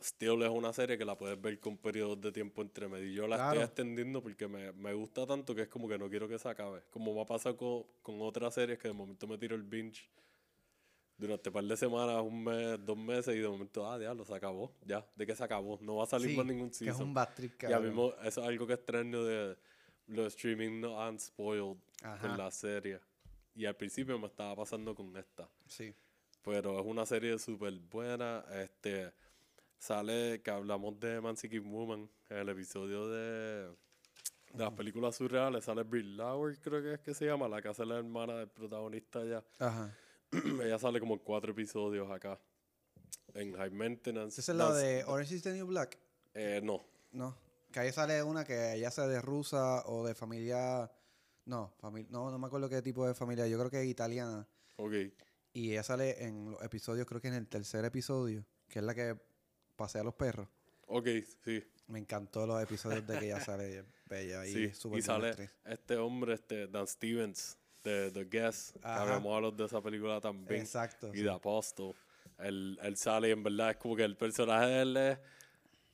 still es una serie que la puedes ver con periodos de tiempo entre medio. Y yo la Claro. estoy extendiendo porque me, me gusta tanto que es como que no quiero que se acabe. Como me ha pasado con, con otras series que de momento me tiro el binge durante un par de semanas, un mes, dos meses, y de momento, ah, diablo, se acabó. Ya, ¿de qué se acabó? No va a salir Sí, más ningún que es season. un bad trip, cabrón. mismo, eso es algo que extraño de los streaming no han spoiled Ajá. con la serie. Y al principio me estaba pasando con esta. Sí. Pero es una serie súper buena. Este sale que hablamos de Emancipated Woman en el episodio de, de las películas surreales. Sale Brie Lauer, creo que es que se llama, la que hace la hermana del protagonista ya. Ajá. Ella sale como en cuatro episodios acá. En High Maintenance. ¿Esa es la de Orange is the New Black? Eh, no. No. Que ahí sale una que ella sea de rusa o de familia... No, familia, no, no me acuerdo qué tipo de familia. Yo creo que es italiana. Ok. Y ella sale en los episodios, creo que en el tercer episodio, que es la que pasea a los perros. Ok, sí. Me encantó los episodios de que ella sale bella y Sí, y sale actriz. este hombre, este Dan Stevens, de The Guest, que Ajá. habíamos hablado de esa película también. Exacto. y sí. de Apostle. Él, él sale y en verdad es como que el personaje de él es,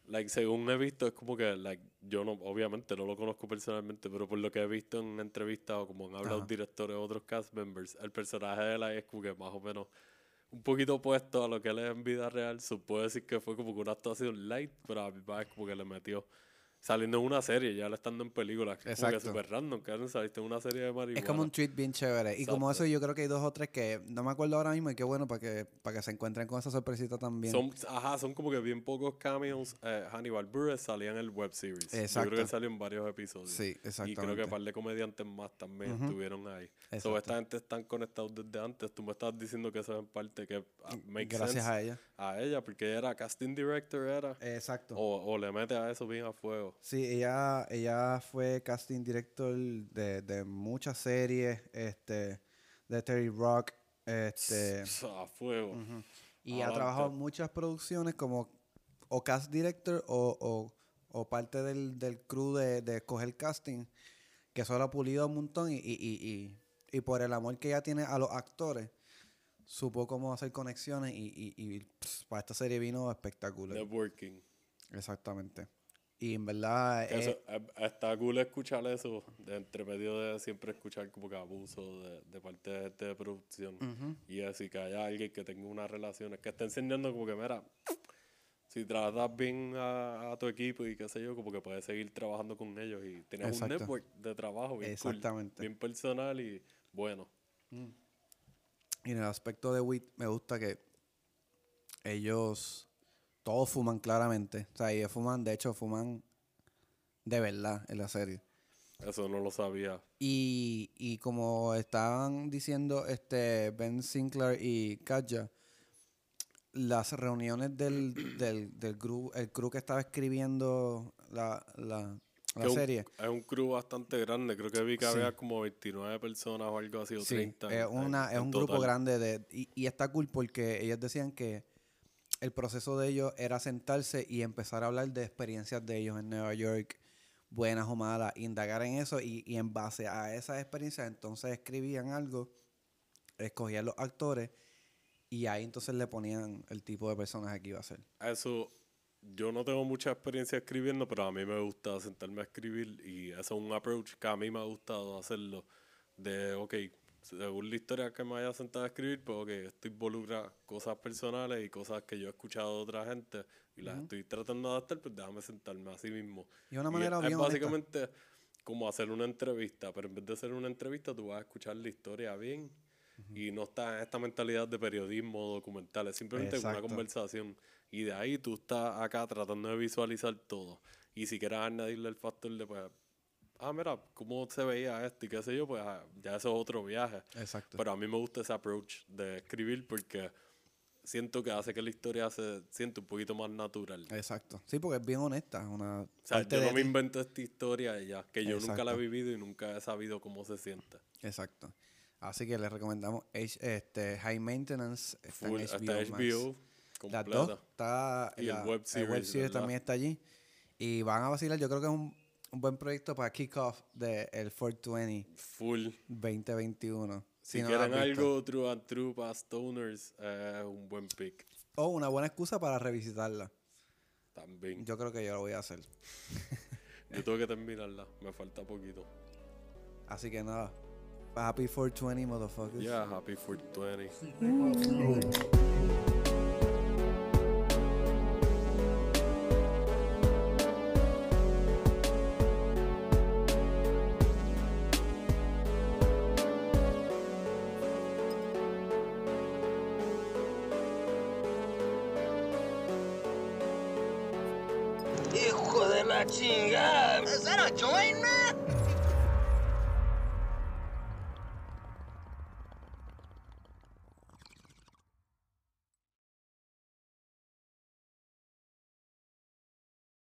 like, según he visto, es como que, like, yo no, obviamente no lo conozco personalmente, pero por lo que he visto en entrevistas o como han hablado Ajá. directores o otros cast members, el personaje de ahí es como que más o menos un poquito opuesto a lo que él es en vida real. Se puede decir que fue como que una actuación light, pero a mi es como que le metió. Saliendo en una serie, ya estando en películas. que es Exacto. súper random, que saliste en una serie de marihuana. Es como un treat bien chévere. Y como eso, yo creo que hay dos o tres que no me acuerdo ahora mismo y qué bueno para que, para que se encuentren con esa sorpresita también. Son, ajá, son como que bien pocos cameos. Eh, Hannibal Buress salía en el web series. Yo Exacto. creo que salió en varios episodios. Sí, Y creo que exactamente. un par de comediantes más también estuvieron ahí. So, esta gente están conectados desde antes. Tú me estabas diciendo que eso es en parte que ah, make Gracias sense a ella. a ella, porque ella era casting director, era. Exacto. O, o le mete a eso bien a fuego. Sí, ella, ella fue casting director de, de muchas series, este, de Terry Rock, este, A fuego. ujú. y ha trabajado en muchas producciones como o cast director o, o, o parte del, del crew de, de escoger casting, que eso lo ha pulido un montón y, y, y, y, y por el amor que ella tiene a los actores, supo cómo hacer conexiones y, y, y pss, para esta serie vino espectacular. Networking. Exactamente. Y en verdad... Eso, eh, está cool escuchar eso, de entre medio de siempre escuchar como que abuso de, de parte de gente de producción. Y así que haya alguien que tenga unas relaciones, que esté enseñando como que, mira, si tratas bien a, a tu equipo y qué sé yo, como que puedes seguir trabajando con ellos y tienes Exacto. un network de trabajo bien cool, bien personal y bueno. Y en el aspecto de WIT me gusta que ellos todos fuman claramente. O sea, ellos fuman, de hecho, fuman de verdad en la serie. Eso no lo sabía. Y, y como estaban diciendo este Ben Sinclair y Katja, las reuniones del, del, del grupo, el crew que estaba escribiendo la, la, la un- serie. Es un crew bastante grande, creo que vi que Sí. había como 29 personas o algo así, o Sí, 30. es, una, en- es en un grupo grande de, y, y está cool porque ellos decían que el proceso de ellos era sentarse y empezar a hablar de experiencias de ellos en Nueva York, buenas o malas, indagar en eso y, y en base a esas experiencias entonces escribían algo, escogían los actores y ahí entonces le ponían el tipo de personaje que iba a ser. Eso, yo no tengo mucha experiencia escribiendo, pero a mí me gusta sentarme a escribir y eso es un approach que a mí me ha gustado hacerlo. De, ok, según la historia que me haya sentado a escribir, pues ok, esto involucra cosas personales y cosas que yo he escuchado de otra gente y las estoy tratando de adaptar, pues déjame sentarme así mismo. Y una Y manera es, bien es honesta. básicamente como hacer una entrevista, pero en vez de hacer una entrevista, tú vas a escuchar la historia bien y no estás en esta mentalidad de periodismo documental, es simplemente una Exacto. conversación. Y de ahí tú estás acá tratando de visualizar todo. Y si quieres añadirle el factor de, pues, ah, mira, cómo se veía esto y qué sé yo, pues ah, ya eso es otro viaje. Exacto. Pero a mí me gusta ese approach de escribir porque siento que hace que la historia se siente un poquito más natural. Exacto. Sí, porque es bien honesta. Una O sea, yo no me ti. invento esta historia y ya, que yo nunca la he vivido y nunca he sabido cómo se siente. Exacto. Así que les recomendamos H- este, High Maintenance. Está Full, en hasta HBO. HBO, Las completa. dos. Está, Y el la- web series, series ¿verdad? también está allí. Y van a vacilar, yo creo que es un, un buen proyecto para kickoff del el 420 Full. 2021. Si, no quieren algo true and true para stoners, es un buen pick. O una buena excusa para revisitarla. También. Yo, Yo creo que yo lo voy a hacer. tengo que terminarla. Me falta poquito. Así que nada. Happy 420, motherfuckers. Yeah, happy 420.